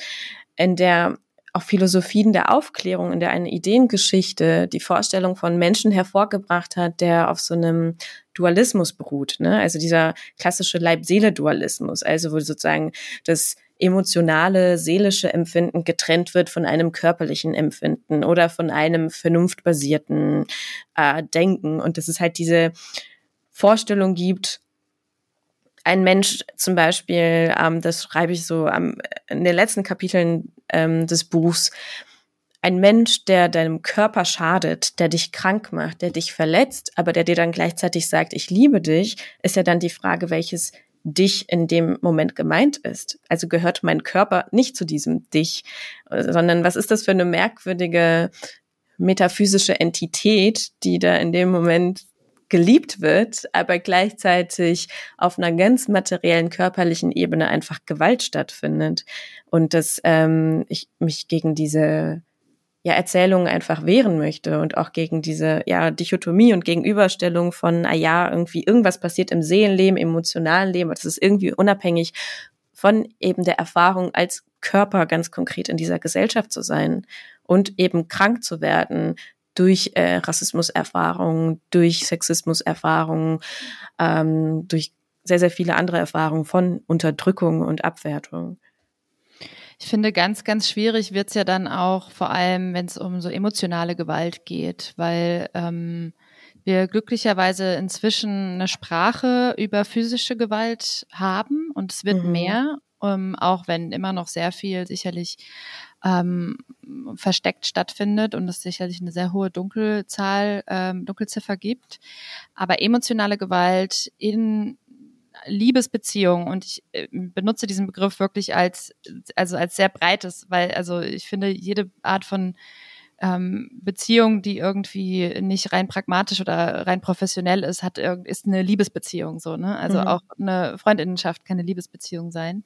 in der auch Philosophien der Aufklärung, in der eine Ideengeschichte die Vorstellung von Menschen hervorgebracht hat, der auf so einem Dualismus beruht. Ne? Also dieser klassische Leib-Seele-Dualismus, also wo sozusagen das emotionale, seelische Empfinden getrennt wird von einem körperlichen Empfinden oder von einem vernunftbasierten äh, Denken. Und das ist halt diese Vorstellung gibt, ein Mensch zum Beispiel, ähm, das schreibe ich so am, in den letzten Kapiteln ähm, des Buchs, ein Mensch, der deinem Körper schadet, der dich krank macht, der dich verletzt, aber der dir dann gleichzeitig sagt, ich liebe dich, ist ja dann die Frage, welches dich in dem Moment gemeint ist. Also gehört mein Körper nicht zu diesem dich, sondern was ist das für eine merkwürdige metaphysische Entität, die da in dem Moment geliebt wird, aber gleichzeitig auf einer ganz materiellen körperlichen Ebene einfach Gewalt stattfindet. Und dass ähm, ich mich gegen diese ja, Erzählungen einfach wehren möchte und auch gegen diese ja, Dichotomie und Gegenüberstellung von, ah ja, irgendwie irgendwas passiert im Seelenleben, emotionalen Leben, das ist irgendwie unabhängig von eben der Erfahrung als Körper ganz konkret in dieser Gesellschaft zu sein und eben krank zu werden durch äh, Rassismuserfahrungen, durch Sexismuserfahrungen, ähm, durch sehr, sehr viele andere Erfahrungen von Unterdrückung und Abwertung. Ich finde, ganz, ganz schwierig wird's ja dann auch, vor allem wenn es um so emotionale Gewalt geht, weil ähm, wir glücklicherweise inzwischen eine Sprache über physische Gewalt haben und es wird mhm. mehr, ähm, auch wenn immer noch sehr viel sicherlich ähm, versteckt stattfindet und es sicherlich eine sehr hohe Dunkelzahl, ähm, Dunkelziffer gibt. Aber emotionale Gewalt in Liebesbeziehungen und ich äh, benutze diesen Begriff wirklich als also als sehr breites, weil also ich finde jede Art von ähm, Beziehung, die irgendwie nicht rein pragmatisch oder rein professionell ist, hat ist eine Liebesbeziehung so ne also mhm. auch eine Freundinnenschaft kann eine Liebesbeziehung sein.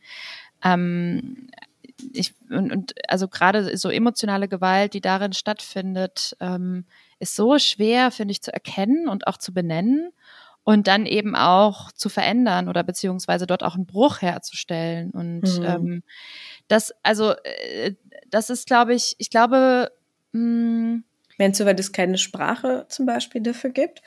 Ähm, ich, und, und also gerade so emotionale Gewalt, die darin stattfindet, ähm, ist so schwer, finde ich, zu erkennen und auch zu benennen und dann eben auch zu verändern oder beziehungsweise dort auch einen Bruch herzustellen. Und mhm. ähm, das, also, äh, das ist, glaube ich, ich glaube, Meinst du, weil es keine Sprache zum Beispiel dafür gibt?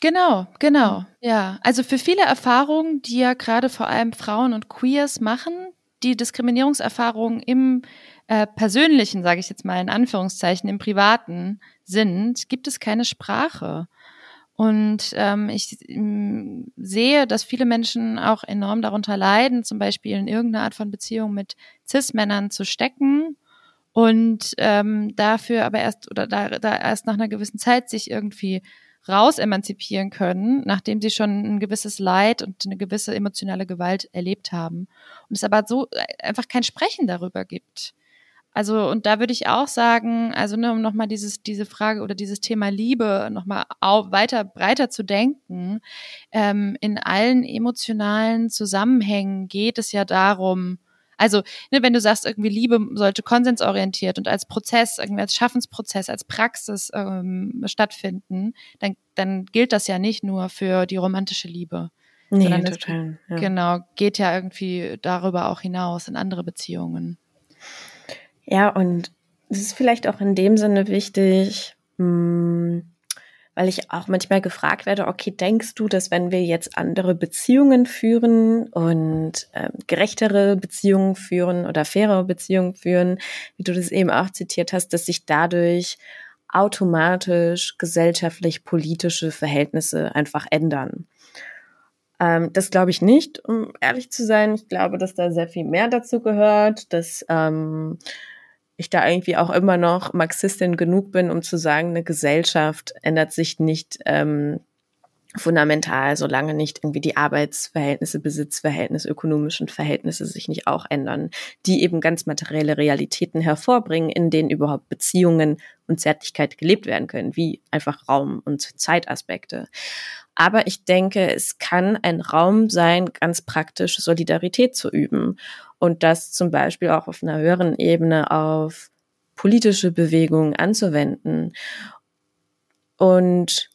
Genau, genau. Ja, also für viele Erfahrungen, die ja gerade vor allem Frauen und Queers machen, die Diskriminierungserfahrungen im äh, persönlichen, sage ich jetzt mal in Anführungszeichen, im privaten sind, gibt es keine Sprache. Und ähm, ich ähm, sehe, dass viele Menschen auch enorm darunter leiden, zum Beispiel in irgendeiner Art von Beziehung mit Cis-Männern zu stecken und ähm, dafür aber erst oder da, da erst nach einer gewissen Zeit sich irgendwie raus emanzipieren können, nachdem sie schon ein gewisses Leid und eine gewisse emotionale Gewalt erlebt haben. Und es aber so äh, einfach kein Sprechen darüber gibt. Also, und da würde ich auch sagen, also ne, um nochmal dieses, diese Frage oder dieses Thema Liebe nochmal weiter, breiter zu denken, ähm, in allen emotionalen Zusammenhängen geht es ja darum, also, ne, wenn du sagst, irgendwie Liebe sollte konsensorientiert und als Prozess, irgendwie als Schaffensprozess, als Praxis ähm, stattfinden, dann, dann gilt das ja nicht nur für die romantische Liebe. Nee, total. ja. Genau, geht ja irgendwie darüber auch hinaus in andere Beziehungen. Ja, und es ist vielleicht auch in dem Sinne wichtig, mh, hm, weil ich auch manchmal gefragt werde, okay, denkst du, dass wenn wir jetzt andere Beziehungen führen und äh, gerechtere Beziehungen führen oder faire Beziehungen führen, wie du das eben auch zitiert hast, dass sich dadurch automatisch gesellschaftlich politische Verhältnisse einfach ändern? Ähm, das glaube ich nicht, um ehrlich zu sein. Ich glaube, dass da sehr viel mehr dazu gehört, dass ähm, ich da irgendwie auch immer noch Marxistin genug bin, um zu sagen, eine Gesellschaft ändert sich nicht ähm, fundamental, solange nicht irgendwie die Arbeitsverhältnisse, Besitzverhältnisse, ökonomischen Verhältnisse sich nicht auch ändern, die eben ganz materielle Realitäten hervorbringen, in denen überhaupt Beziehungen und Zärtlichkeit gelebt werden können, wie einfach Raum- und Zeitaspekte. Aber ich denke, es kann ein Raum sein, ganz praktisch Solidarität zu üben und das zum Beispiel auch auf einer höheren Ebene auf politische Bewegungen anzuwenden. Und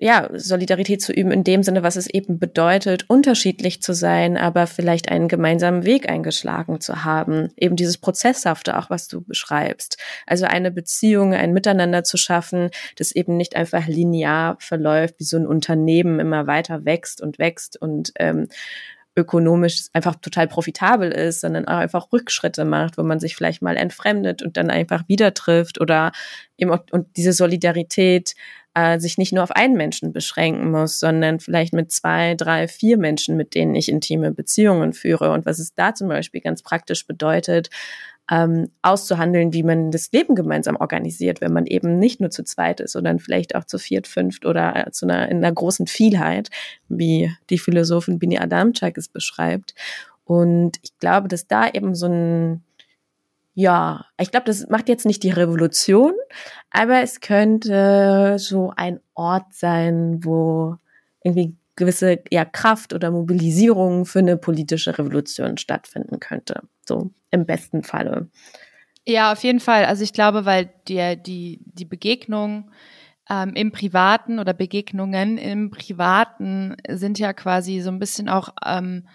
ja, Solidarität zu üben in dem Sinne, was es eben bedeutet, unterschiedlich zu sein, aber vielleicht einen gemeinsamen Weg eingeschlagen zu haben. Eben dieses Prozesshafte auch, was du beschreibst. Also eine Beziehung, ein Miteinander zu schaffen, das eben nicht einfach linear verläuft, wie so ein Unternehmen immer weiter wächst und wächst und ähm, ökonomisch einfach total profitabel ist, sondern auch einfach Rückschritte macht, wo man sich vielleicht mal entfremdet und dann einfach wieder trifft oder eben und diese Solidarität äh, sich nicht nur auf einen Menschen beschränken muss, sondern vielleicht mit zwei, drei, vier Menschen, mit denen ich intime Beziehungen führe. Und was es da zum Beispiel ganz praktisch bedeutet, ähm, auszuhandeln, wie man das Leben gemeinsam organisiert, wenn man eben nicht nur zu zweit ist, sondern vielleicht auch zu viert, fünft oder zu einer, in einer großen Vielheit, wie die Philosophin Bini Adamczak es beschreibt. Und ich glaube, dass da eben so ein ja, ich glaube, das macht jetzt nicht die Revolution, aber es könnte so ein Ort sein, wo irgendwie gewisse ja, Kraft oder Mobilisierung für eine politische Revolution stattfinden könnte. So im besten Falle. Ja, auf jeden Fall. Also ich glaube, weil die, die, die Begegnung ähm, im Privaten oder Begegnungen im Privaten sind ja quasi so ein bisschen auch ähm,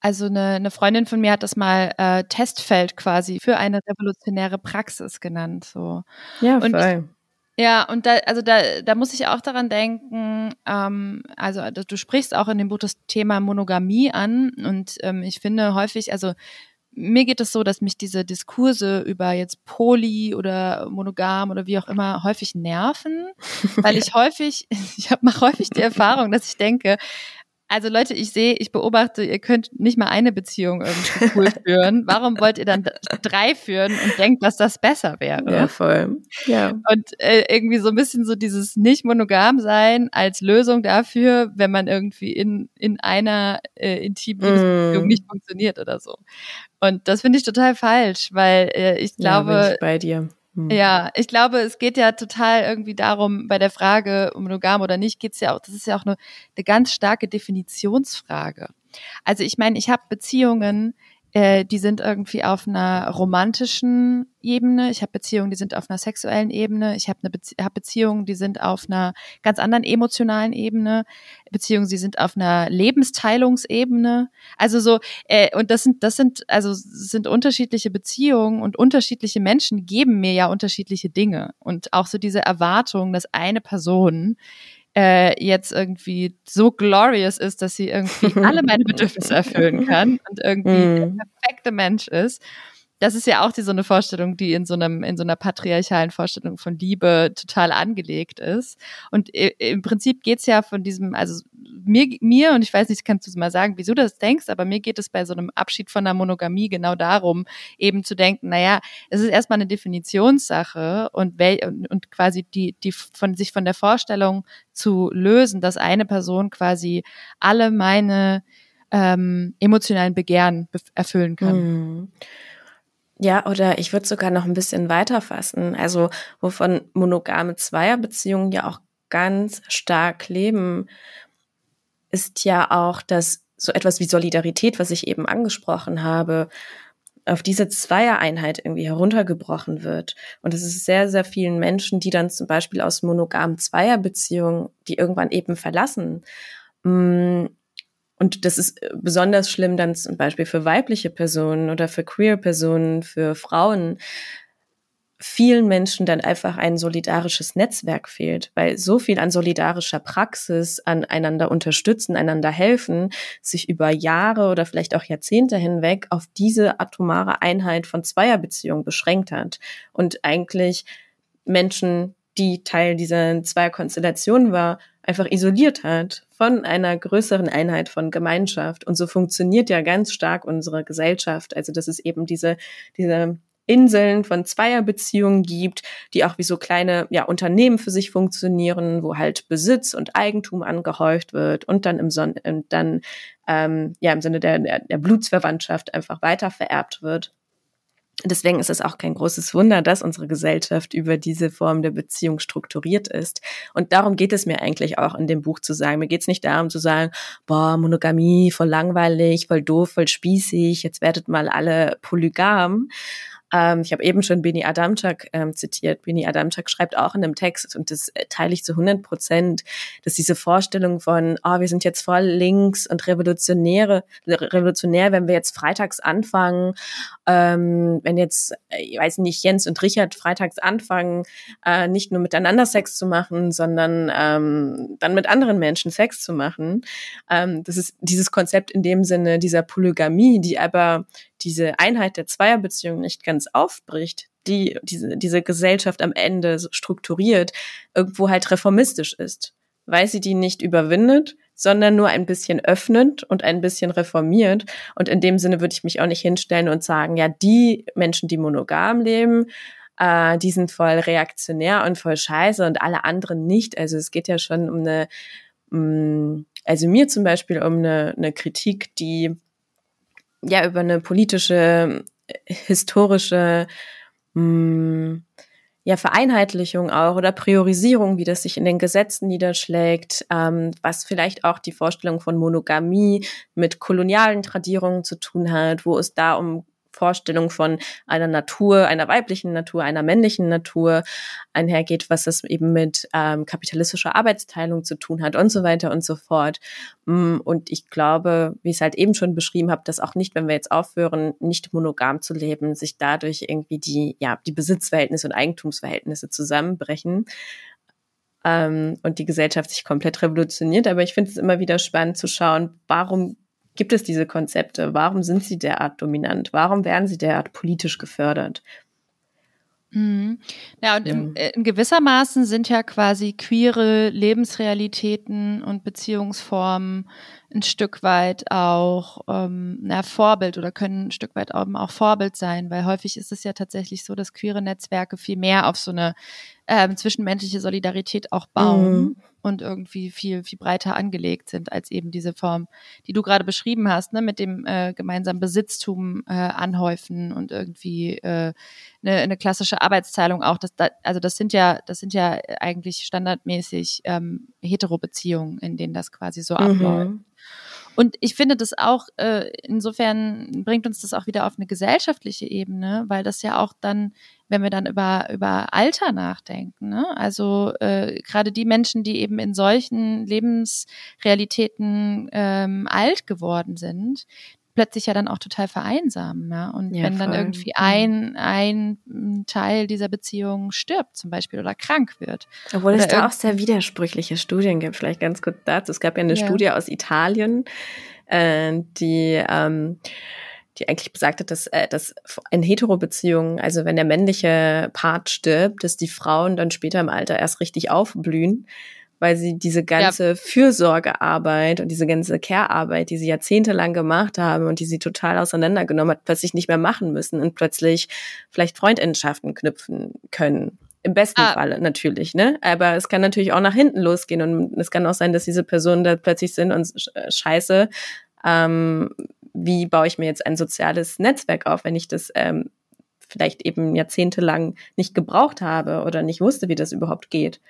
also eine, eine Freundin von mir hat das mal äh, Testfeld quasi für eine revolutionäre Praxis genannt. So. Ja, voll. Und ich, ja, und da, also da, da muss ich auch daran denken, ähm, also du sprichst auch in dem Buch das Thema Monogamie an und ähm, ich finde häufig, also mir geht es so, dass mich diese Diskurse über jetzt Poly oder monogam oder wie auch immer häufig nerven, <laughs> weil ich häufig, <laughs> ich mache häufig die Erfahrung, dass ich denke, also Leute, ich sehe, ich beobachte, ihr könnt nicht mal eine Beziehung irgendwie cool <laughs> führen. Warum wollt ihr dann drei führen und denkt, dass das besser wäre? Ja, voll. Ja. Und äh, irgendwie so ein bisschen so dieses nicht monogam sein als Lösung dafür, wenn man irgendwie in in einer äh, intimen Beziehung mm. nicht funktioniert oder so. Und das finde ich total falsch, weil äh, ich glaube, ja, bin ich bei dir. Hm. Ja, ich glaube, es geht ja total irgendwie darum, bei der Frage, monogam oder nicht, geht's ja auch, das ist ja auch eine, eine ganz starke Definitionsfrage. Also ich meine, ich habe Beziehungen, äh, die sind irgendwie auf einer romantischen Ebene. Ich habe Beziehungen, die sind auf einer sexuellen Ebene. Ich habe Bezie hab Beziehungen, die sind auf einer ganz anderen emotionalen Ebene. Beziehungen, die sind auf einer Lebensteilungsebene. Also so äh, und das sind das sind also sind unterschiedliche Beziehungen und unterschiedliche Menschen geben mir ja unterschiedliche Dinge und auch so diese Erwartung, dass eine Person äh, jetzt irgendwie so glorious ist, dass sie irgendwie <laughs> alle meine Bedürfnisse erfüllen kann und irgendwie mm. der perfekte Mensch ist das ist ja auch die, so eine Vorstellung, die in so einem, in so einer patriarchalen Vorstellung von Liebe total angelegt ist. Und im Prinzip geht's ja von diesem, also mir, mir, und ich weiß nicht, kannst du mal sagen, wieso du das denkst, aber mir geht es bei so einem Abschied von der Monogamie genau darum, eben zu denken, naja, es ist erstmal eine Definitionssache und, wel, und, und quasi die, die von sich von der Vorstellung zu lösen, dass eine Person quasi alle meine ähm, emotionalen Begehren erfüllen kann. Mhm. Ja, oder ich würde sogar noch ein bisschen weiter fassen. Also, wovon monogame Zweierbeziehungen ja auch ganz stark leben, ist ja auch, dass so etwas wie Solidarität, was ich eben angesprochen habe, auf diese Zweiereinheit irgendwie heruntergebrochen wird. Und es ist sehr, sehr vielen Menschen, die dann zum Beispiel aus monogamen Zweierbeziehungen, die irgendwann eben verlassen, mm, und das ist äh, besonders schlimm dann zum Beispiel für weibliche Personen oder für queer Personen, für Frauen. Vielen Menschen dann einfach ein solidarisches Netzwerk fehlt, weil so viel an solidarischer Praxis, an einander unterstützen, einander helfen, sich über Jahre oder vielleicht auch Jahrzehnte hinweg auf diese atomare Einheit von Zweierbeziehungen beschränkt hat. Und eigentlich Menschen, die Teil dieser Zweierkonstellation war, einfach isoliert hat von einer größeren Einheit von Gemeinschaft. Und so funktioniert ja ganz stark unsere Gesellschaft. Also, dass es eben diese, diese Inseln von Zweierbeziehungen gibt, die auch wie so kleine ja, Unternehmen für sich funktionieren, wo halt Besitz und Eigentum angehäuft wird und dann im Son und dann ähm, ja im Sinne der, der, Blutsverwandtschaft einfach weiter vererbt wird. Deswegen ist es auch kein großes Wunder, dass unsere Gesellschaft über diese Form der Beziehung strukturiert ist. Und darum geht es mir eigentlich auch in dem Buch zu sagen. Mir geht es nicht darum zu sagen, boah, Monogamie, voll langweilig, voll doof, voll spießig, jetzt werdet mal alle polygam, ähm, ich habe eben schon Bini Adamczak ähm, zitiert. Bini Adamczak schreibt auch in dem Text, und das äh, teile ich zu 100 Prozent, dass diese Vorstellung von, oh, wir sind jetzt voll links und revolutionäre, revolutionär, wenn wir jetzt freitags anfangen, ähm, wenn jetzt, äh, ich weiß nicht, Jens und Richard freitags anfangen, äh, nicht nur miteinander Sex zu machen, sondern ähm, dann mit anderen Menschen Sex zu machen. Ähm, das ist dieses Konzept in dem Sinne dieser Polygamie, die aber diese Einheit der Zweierbeziehung nicht ganz aufbricht, die diese, diese Gesellschaft am Ende strukturiert, irgendwo halt reformistisch ist, weil sie die nicht überwindet, sondern nur ein bisschen öffnet und ein bisschen reformiert. Und in dem Sinne würde ich mich auch nicht hinstellen und sagen, ja, die Menschen, die monogam leben, äh, die sind voll reaktionär und voll scheiße und alle anderen nicht. Also es geht ja schon um eine, um, also mir zum Beispiel um eine, eine Kritik, die ja über eine politische, historische mh, hm, ja, Vereinheitlichung auch oder Priorisierung, wie das sich in den Gesetzen niederschlägt, ähm, was vielleicht auch die Vorstellung von Monogamie mit kolonialen Tradierungen zu tun hat, wo es da um Vorstellung von einer Natur, einer weiblichen Natur, einer männlichen Natur einhergeht, was das eben mit ähm, kapitalistischer Arbeitsteilung zu tun hat und so weiter und so fort. Mm, und ich glaube, wie ich es halt eben schon beschrieben habe, dass auch nicht, wenn wir jetzt aufhören, nicht monogam zu leben, sich dadurch irgendwie die, ja, die Besitzverhältnisse und Eigentumsverhältnisse zusammenbrechen ähm, und die Gesellschaft sich komplett revolutioniert. Aber ich finde es immer wieder spannend zu schauen, warum gibt es diese Konzepte? Warum sind sie derart dominant? Warum werden sie derart politisch gefördert? Mhm. Ja, und in, äh, in gewissermaßen sind ja quasi queere Lebensrealitäten und Beziehungsformen ein Stück weit auch ähm, na, Vorbild oder können ein Stück weit auch, Vorbild sein, weil häufig ist es ja tatsächlich so, dass queere Netzwerke viel mehr auf so eine ähm, zwischenmenschliche Solidarität auch bauen mhm. und irgendwie viel, viel breiter angelegt sind als eben diese Form, die du gerade beschrieben hast, ne, mit dem äh, gemeinsamen Besitztum äh, anhäufen und irgendwie äh, eine, eine klassische Arbeitsteilung auch. Das, da, also das sind ja, das sind ja eigentlich standardmäßig ähm, Hetero-Beziehungen, in denen das quasi so mhm. Und ich finde das auch, äh, insofern bringt uns das auch wieder auf eine gesellschaftliche Ebene, weil das ja auch dann, wenn wir dann über, über Alter nachdenken, ne? also äh, gerade die Menschen, die eben in solchen Lebensrealitäten ähm, alt geworden sind, plötzlich ja dann auch total vereinsamen. Ja? Und ja, wenn dann irgendwie ein, ein Teil dieser Beziehung stirbt zum Beispiel oder krank wird. Obwohl es da auch sehr widersprüchliche Studien gibt. Vielleicht ganz kurz dazu. Es gab ja eine ja. Studie aus Italien, äh, die ähm, die eigentlich besagt hat, dass, äh, dass in Hetero-Beziehungen, also wenn der männliche Part stirbt, dass die Frauen dann später im Alter erst richtig aufblühen weil sie diese ganze ja. Fürsorgearbeit und diese ganze Care-Arbeit, die sie jahrzehntelang gemacht haben und die sie total auseinandergenommen hat, plötzlich nicht mehr machen müssen und plötzlich vielleicht Freundschaften knüpfen können. Im besten ah. Falle natürlich, ne? Aber es kann natürlich auch nach hinten losgehen und es kann auch sein, dass diese Personen da plötzlich sind und äh, scheiße, ähm, wie baue ich mir jetzt ein soziales Netzwerk auf, wenn ich das ähm, vielleicht eben jahrzehntelang nicht gebraucht habe oder nicht wusste, wie das überhaupt geht.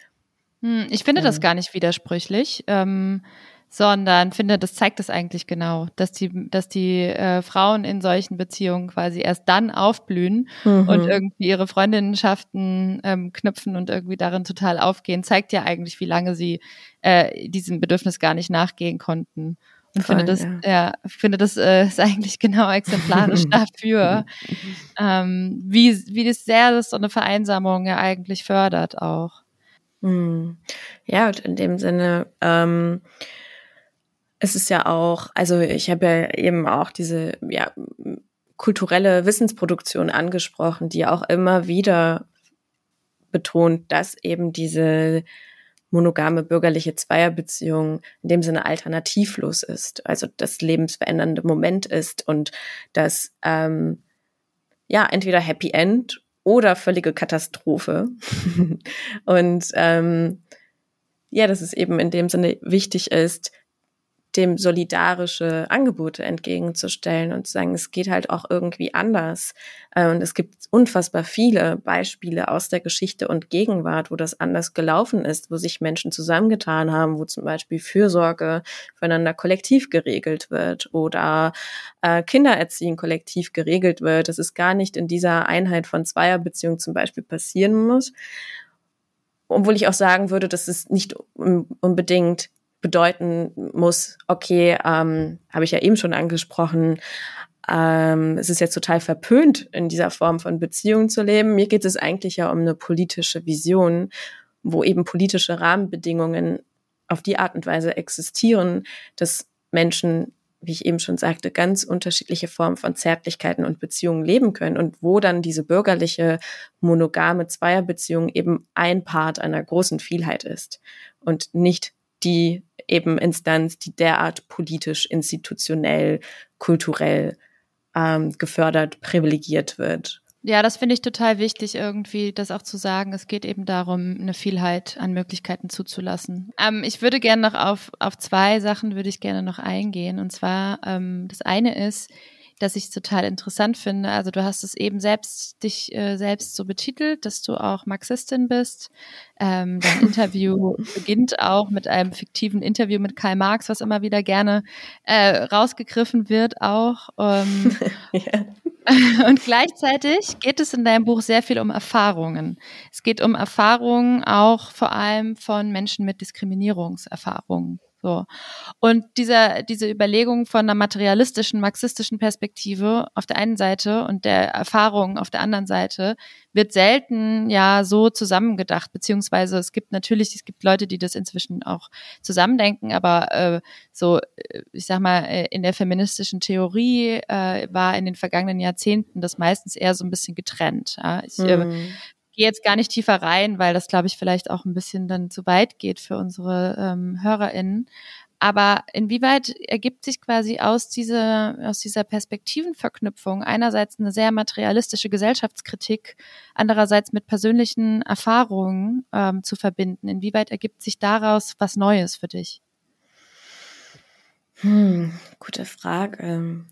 Hm, ich finde das gar nicht widersprüchlich, ähm, sondern finde, das zeigt es eigentlich genau, dass die, dass die äh, Frauen in solchen Beziehungen quasi erst dann aufblühen mhm. und irgendwie ihre Freundinnenschaften ähm, knüpfen und irgendwie darin total aufgehen, zeigt ja eigentlich, wie lange sie äh, diesem Bedürfnis gar nicht nachgehen konnten. Und Voll, finde das, ja, ja finde das äh, ist eigentlich <laughs> genau exemplarisch <laughs> dafür, ähm, wie, wie das sehr das so eine Vereinsamung ja eigentlich fördert auch. Hm. Ja, und in dem Sinne, ähm, es ist ja auch, also ich habe ja eben auch diese ja, kulturelle Wissensproduktion angesprochen, die auch immer wieder betont, dass eben diese monogame bürgerliche Zweierbeziehung in dem Sinne alternativlos ist, also das lebensverändernde Moment ist und das ähm, ja entweder Happy End oder völlige Katastrophe. <laughs> und ähm, ja, dass es eben in dem Sinne wichtig ist, dem solidarische Angebote entgegenzustellen und zu sagen, es geht halt auch irgendwie anders. Äh, und es gibt unfassbar viele Beispiele aus der Geschichte und Gegenwart, wo das anders gelaufen ist, wo sich Menschen zusammengetan haben, wo zum Beispiel Fürsorge füreinander kollektiv geregelt wird oder äh, Kindererziehen kollektiv geregelt wird. Das ist gar nicht in dieser Einheit von Zweierbeziehungen zum Beispiel passieren muss. Obwohl ich auch sagen würde, dass es nicht unbedingt bedeuten muss, okay, ähm, habe ich ja eben schon angesprochen, ähm, es ist jetzt total verpönt, in dieser Form von Beziehungen zu leben. Mir geht es eigentlich ja um eine politische Vision, wo eben politische Rahmenbedingungen auf die Art und Weise existieren, dass Menschen, wie ich eben schon sagte, ganz unterschiedliche Formen von Zärtlichkeiten und Beziehungen leben können und wo dann diese bürgerliche monogame Zweierbeziehung eben ein Part einer großen Vielheit ist und nicht die eben Instanz, die derart politisch, institutionell, kulturell ähm, gefördert, privilegiert wird. Ja, das finde ich total wichtig, irgendwie das auch zu sagen. Es geht eben darum, eine Vielheit an Möglichkeiten zuzulassen. Ähm, ich würde gerne noch auf, auf zwei Sachen würde ich gerne noch eingehen. Und zwar, ähm, das eine ist, dass ich total interessant finde. Also du hast es eben selbst dich äh, selbst so betitelt, dass du auch Marxistin bist. Ähm, dein <laughs> Interview beginnt auch mit einem fiktiven Interview mit Karl Marx, was immer wieder gerne äh, rausgegriffen wird auch. Ähm. <laughs> <laughs> Und gleichzeitig geht es in deinem Buch sehr viel um Erfahrungen. Es geht um Erfahrungen auch vor allem von Menschen mit Diskriminierungserfahrungen. So. Und dieser, diese Überlegung von einer materialistischen, marxistischen Perspektive auf der einen Seite und der Erfahrung auf der anderen Seite wird selten ja so zusammengedacht, beziehungsweise es gibt natürlich, es gibt Leute, die das inzwischen auch zusammendenken, aber äh, so, äh, ich sag mal, äh, in der feministischen Theorie äh, war in den vergangenen Jahrzehnten das meistens eher so ein bisschen getrennt. Ja? Ich, äh, mhm. äh, gehe jetzt gar nicht tiefer rein, weil das, glaube ich, vielleicht auch ein bisschen dann zu weit geht für unsere ähm, HörerInnen. Aber inwieweit ergibt sich quasi aus dieser, aus dieser Perspektivenverknüpfung einerseits eine sehr materialistische Gesellschaftskritik, andererseits mit persönlichen Erfahrungen ähm, zu verbinden? Inwieweit ergibt sich daraus was Neues für dich? Hm, gute Frage.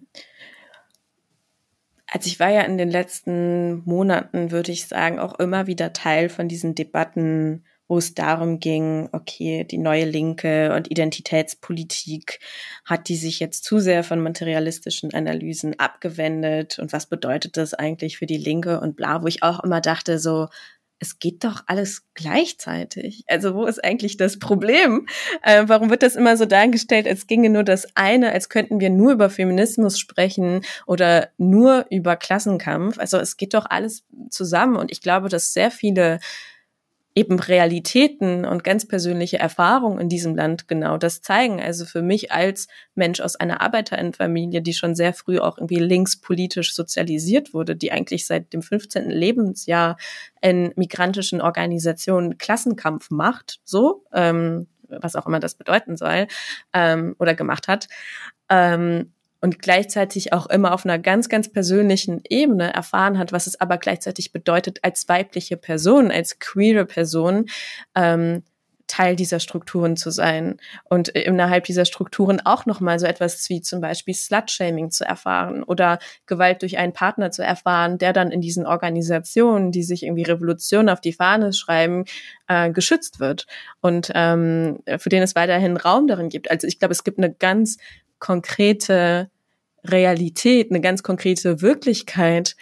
Also ich war ja in den letzten Monaten, würde ich sagen, auch immer wieder Teil von diesen Debatten, wo es darum ging, okay, die neue Linke und Identitätspolitik, hat die sich jetzt zu sehr von materialistischen Analysen abgewendet? Und was bedeutet das eigentlich für die Linke? Und bla, wo ich auch immer dachte, so, es geht doch alles gleichzeitig. Also wo ist eigentlich das Problem? Äh, warum wird das immer so dargestellt, als ginge nur das eine, als könnten wir nur über Feminismus sprechen oder nur über Klassenkampf? Also es geht doch alles zusammen und ich glaube, dass sehr viele eben Realitäten und ganz persönliche Erfahrungen in diesem Land genau das zeigen. Also für mich als Mensch aus einer Arbeiterinnenfamilie, die schon sehr früh auch irgendwie linkspolitisch sozialisiert wurde, die eigentlich seit dem 15. Lebensjahr in migrantischen Organisationen Klassenkampf macht, so, ähm, was auch immer das bedeuten soll, ähm, oder gemacht hat, ähm, und gleichzeitig auch immer auf einer ganz, ganz persönlichen Ebene erfahren hat, was es aber gleichzeitig bedeutet, als weibliche Person, als queere Person, ähm, Teil dieser Strukturen zu sein und innerhalb dieser Strukturen auch nochmal so etwas wie zum Beispiel Slutshaming zu erfahren oder Gewalt durch einen Partner zu erfahren, der dann in diesen Organisationen, die sich irgendwie Revolution auf die Fahne schreiben, äh, geschützt wird und ähm, für den es weiterhin Raum darin gibt. Also ich glaube, es gibt eine ganz konkrete Realität, eine ganz konkrete Wirklichkeit,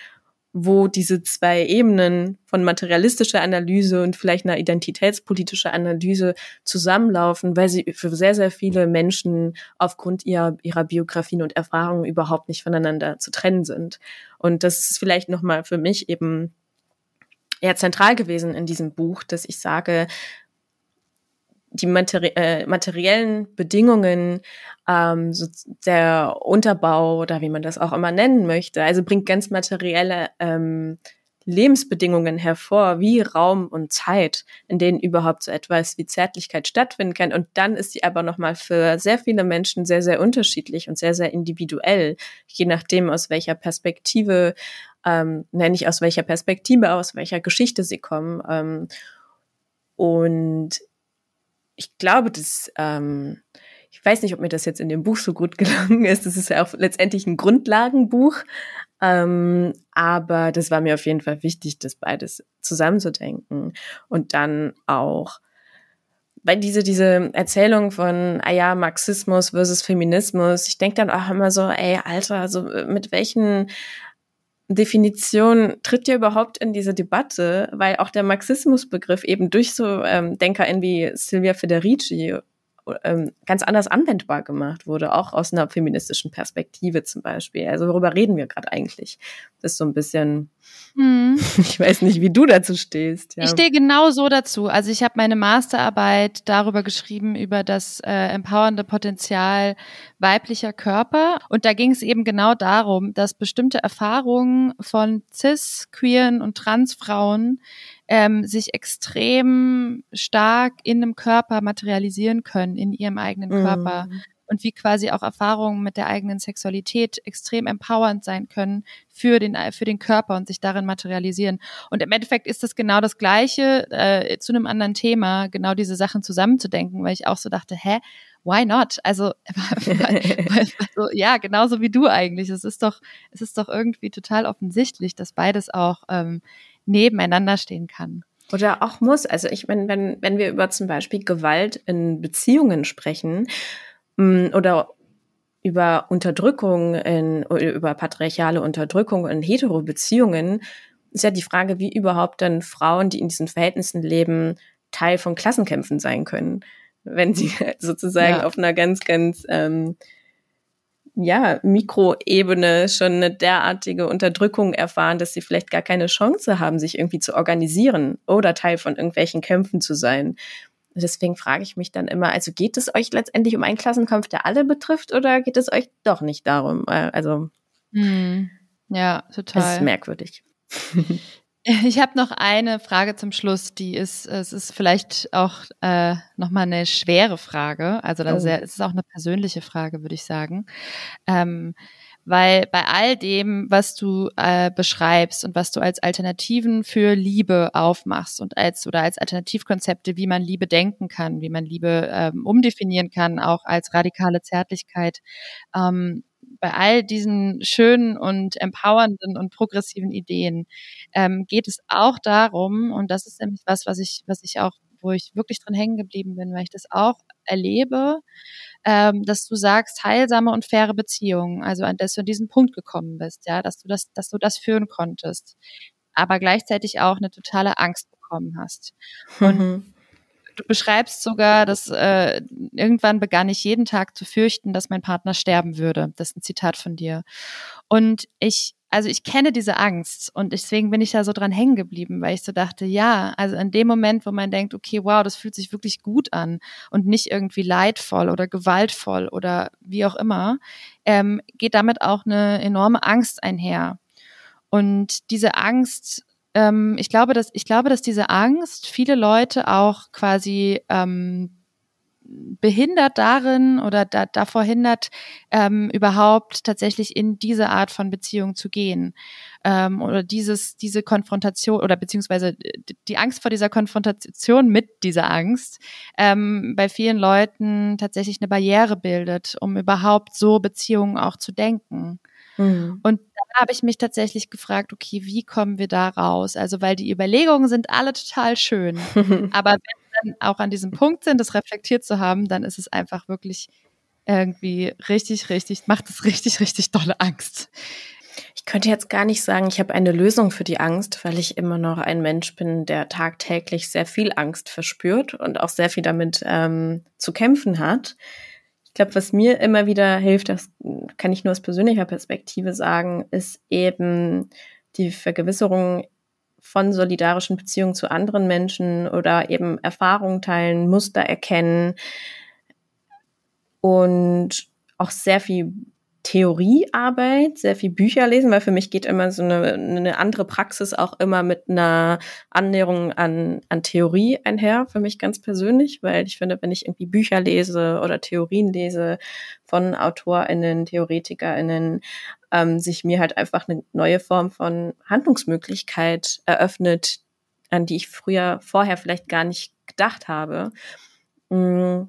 wo diese zwei Ebenen von materialistischer Analyse und vielleicht einer identitätspolitischer Analyse zusammenlaufen, weil sie für sehr, sehr viele Menschen aufgrund ihrer, ihrer Biografien und Erfahrungen überhaupt nicht voneinander zu trennen sind. Und das ist vielleicht nochmal für mich eben eher zentral gewesen in diesem Buch, dass ich sage, die materi äh, materiellen Bedingungen, ähm, so der Unterbau oder wie man das auch immer nennen möchte, also bringt ganz materielle ähm, Lebensbedingungen hervor, wie Raum und Zeit, in denen überhaupt so etwas wie Zärtlichkeit stattfinden kann. Und dann ist sie aber nochmal für sehr viele Menschen sehr, sehr unterschiedlich und sehr, sehr individuell, je nachdem, aus welcher Perspektive, ähm, nenne ich aus welcher Perspektive, aus welcher Geschichte sie kommen. Ähm, und ich glaube, dass ähm, ich weiß nicht, ob mir das jetzt in dem Buch so gut <laughs> gelungen ist. Das ist ja auch letztendlich ein Grundlagenbuch. Ähm, aber das war mir auf jeden Fall wichtig, das beides zusammenzudenken. Und dann auch, weil diese, diese Erzählung von, ah ja, Marxismus versus Feminismus, ich denke dann auch immer so, ey, Alter, also mit welchen Definition tritt ja überhaupt in diese Debatte, weil auch der Marxismusbegriff eben durch so ähm, DenkerInnen wie Silvia Federici ähm, ganz anders anwendbar gemacht wurde, auch aus einer feministischen Perspektive zum Beispiel. Also worüber reden wir gerade eigentlich? Das ist so ein bisschen, hm. <laughs> ich weiß nicht, wie du dazu stehst. Ja. Ich stehe genau so dazu. Also ich habe meine Masterarbeit darüber geschrieben, über das äh, empowernde Potenzial weiblicher Körper. Und da ging es eben genau darum, dass bestimmte Erfahrungen von cis, queeren und trans Frauen ähm, sich extrem stark in einem Körper materialisieren können, in ihrem eigenen Körper. Mhm. Und wie quasi auch Erfahrungen mit der eigenen Sexualität extrem empowernd sein können für den, für den Körper und sich darin materialisieren. Und im Endeffekt ist das genau das Gleiche äh, zu einem anderen Thema, genau diese Sachen zusammenzudenken, weil ich auch so dachte, hä, why not? Also, <laughs> also, ja, genauso wie du eigentlich. Es ist doch, es ist doch irgendwie total offensichtlich, dass beides auch ähm, nebeneinander stehen kann. Oder auch muss. Also ich meine, wenn, wenn wir über zum Beispiel Gewalt in Beziehungen sprechen oder über Unterdrückung in, über patriarchale Unterdrückung in hetero Beziehungen, ist ja die Frage, wie überhaupt dann Frauen, die in diesen Verhältnissen leben, Teil von Klassenkämpfen sein können, wenn sie <laughs> sozusagen ja. auf einer ganz, ganz ähm, ja, Mikroebene schon eine derartige Unterdrückung erfahren, dass sie vielleicht gar keine Chance haben, sich irgendwie zu organisieren oder Teil von irgendwelchen Kämpfen zu sein. Deswegen frage ich mich dann immer, also geht es euch letztendlich um einen Klassenkampf, der alle betrifft, oder geht es euch doch nicht darum? Äh, also, hm. ja, total. Das ist merkwürdig. <laughs> Ich habe noch eine Frage zum Schluss, die ist, es ist vielleicht auch äh, nochmal eine schwere Frage. Also oh. ist, es ist auch eine persönliche Frage, würde ich sagen. Ähm, weil bei all dem, was du äh, beschreibst und was du als Alternativen für Liebe aufmachst und als oder als Alternativkonzepte, wie man Liebe denken kann, wie man Liebe ähm, umdefinieren kann, auch als radikale Zärtlichkeit, ähm, bei all diesen schönen und empowernden und progressiven Ideen ähm, geht es auch darum, und das ist nämlich was, was ich, was ich auch, wo ich wirklich drin hängen geblieben bin, weil ich das auch erlebe, ähm, dass du sagst, heilsame und faire Beziehungen, also dass du an diesen Punkt gekommen bist, ja, dass du das, dass du das führen konntest, aber gleichzeitig auch eine totale Angst bekommen hast. Und mhm. du beschreibst sogar, dass äh, irgendwann begann ich jeden Tag zu fürchten, dass mein Partner sterben würde. Das ist ein Zitat von dir. Und ich also ich kenne diese Angst und deswegen bin ich da so dran hängen geblieben, weil ich so dachte, ja, also in dem Moment, wo man denkt, okay, wow, das fühlt sich wirklich gut an und nicht irgendwie leidvoll oder gewaltvoll oder wie auch immer, ähm, geht damit auch eine enorme Angst einher. Und diese Angst, ähm, ich glaube, dass ich glaube, dass diese Angst viele Leute auch quasi ähm, behindert darin oder da, davor hindert, ähm, überhaupt tatsächlich in diese Art von Beziehung zu gehen. Ähm, oder dieses, diese Konfrontation oder beziehungsweise die Angst vor dieser Konfrontation mit dieser Angst ähm, bei vielen Leuten tatsächlich eine Barriere bildet, um überhaupt so Beziehungen auch zu denken. Mhm. Und da habe ich mich tatsächlich gefragt, okay, wie kommen wir da raus? Also, weil die Überlegungen sind alle total schön. <laughs> aber wenn dann auch an diesem Punkt sind, das reflektiert zu haben, dann ist es einfach wirklich irgendwie richtig, richtig, macht es richtig, richtig dolle Angst. Ich könnte jetzt gar nicht sagen, ich habe eine Lösung für die Angst, weil ich immer noch ein Mensch bin, der tagtäglich sehr viel Angst verspürt und auch sehr viel damit ähm, zu kämpfen hat. Ich glaube, was mir immer wieder hilft, das kann ich nur aus persönlicher Perspektive sagen, ist eben die Vergewisserung, von solidarischen Beziehungen zu anderen Menschen oder eben Erfahrungen teilen, Muster erkennen und auch sehr viel Theoriearbeit, sehr viel Bücher lesen, weil für mich geht immer so eine, eine andere Praxis auch immer mit einer Annäherung an, an Theorie einher, für mich ganz persönlich, weil ich finde, wenn ich irgendwie Bücher lese oder Theorien lese von AutorInnen, TheoretikerInnen, ähm, sich mir halt einfach eine neue Form von Handlungsmöglichkeit eröffnet, an die ich früher, vorher vielleicht gar nicht gedacht habe. Mm.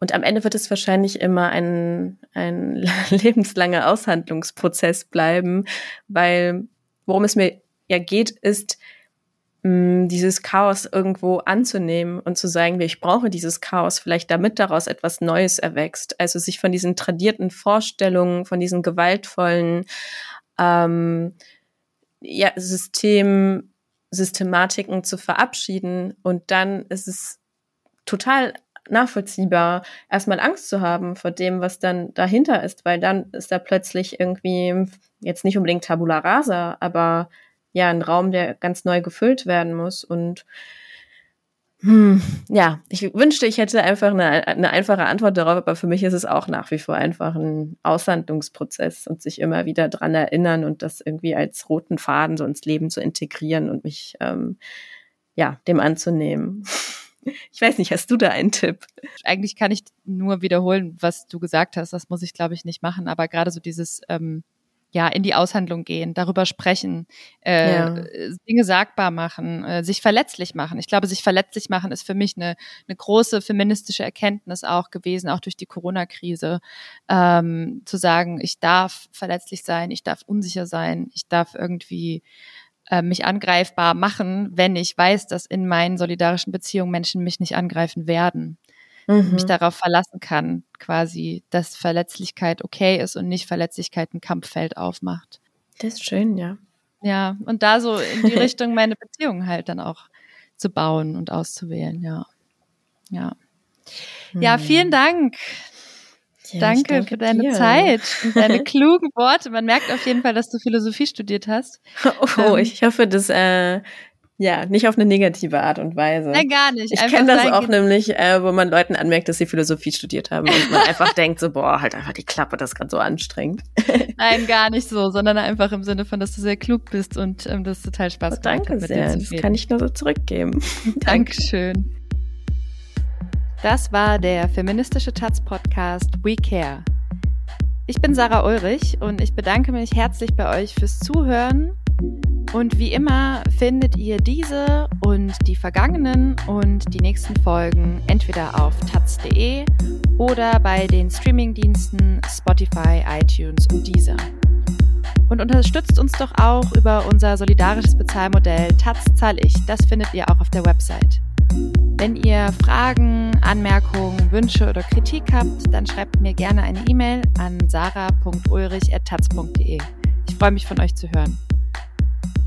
Und am Ende wird es wahrscheinlich immer ein, ein <laughs> lebenslanger Aushandlungsprozess bleiben, weil worum es mir ja geht, ist, mh, dieses Chaos irgendwo anzunehmen und zu sagen, ich brauche dieses Chaos vielleicht, damit daraus etwas Neues erwächst. Also sich von diesen tradierten Vorstellungen, von diesen gewaltvollen ähm, ja, System, Systematiken zu verabschieden. Und dann ist es total nachvollziehbar, erstmal Angst zu haben vor dem, was dann dahinter ist, weil dann ist da plötzlich irgendwie jetzt nicht unbedingt Tabula rasa, aber ja, ein Raum, der ganz neu gefüllt werden muss und hm, ja, ich wünschte, ich hätte einfach eine, eine einfache Antwort darauf, aber für mich ist es auch nach wie vor einfach ein Aushandlungsprozess und sich immer wieder dran erinnern und das irgendwie als roten Faden so ins Leben zu integrieren und mich ähm, ja dem anzunehmen. <laughs> Ich weiß nicht, hast du da einen Tipp? Eigentlich kann ich nur wiederholen, was du gesagt hast. Das muss ich, glaube ich, nicht machen. Aber gerade so dieses ähm, ja in die Aushandlung gehen, darüber sprechen, äh, ja. Dinge sagbar machen, äh, sich verletzlich machen. Ich glaube, sich verletzlich machen ist für mich eine, eine große feministische Erkenntnis auch gewesen, auch durch die Corona-Krise, ähm, zu sagen, ich darf verletzlich sein, ich darf unsicher sein, ich darf irgendwie äh, mich angreifbar machen, wenn ich weiß, dass in meinen solidarischen Beziehungen Menschen mich nicht angreifen werden. Mhm. Mich darauf verlassen kann, quasi, dass Verletzlichkeit okay ist und nicht Verletzlichkeit ein Kampffeld aufmacht. Das ist schön, ja. Ja, und da so in die <laughs> Richtung meine Beziehungen halt dann auch zu bauen und auszuwählen, ja. Ja. Ja, vielen hm. Dank. Ja, danke, danke, für deine dir. Zeit und deine <laughs> klugen Worte. Man merkt auf jeden Fall, dass du Philosophie studiert hast. Oh, ähm, ich hoffe, das äh, Ja, nicht auf eine negative Art und Weise. Nein, gar nicht. Ich kenne das auch nämlich, äh, wo man Leuten anmerkt, dass sie Philosophie studiert haben und man <laughs> einfach denkt so, boah, halt einfach die Klappe, das ist gerade so anstrengend. <laughs> Nein, gar nicht so, sondern einfach im Sinne von, dass du sehr klug bist und ähm, das total Spaß oh, danke hat. Danke sehr, das kann ich nur so zurückgeben. Dankeschön. Das war der feministische Taz-Podcast We Care. Ich bin Sarah Ulrich und ich bedanke mich herzlich bei euch fürs Zuhören und wie immer findet ihr diese und die vergangenen und die nächsten Folgen entweder auf taz.de oder bei den Streamingdiensten Spotify, iTunes und Deezer. Und unterstützt uns doch auch über unser solidarisches Bezahlmodell Taz zahl ich. Das findet ihr auch auf der Website. Wenn ihr Fragen, Anmerkungen, Wünsche oder Kritik habt, dann schreibt mir gerne eine E-Mail an sarah.ulrich.taz.de. Ich freue mich von euch zu hören.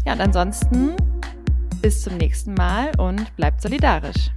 Ja, und ansonsten bis zum nächsten Mal und bleibt solidarisch.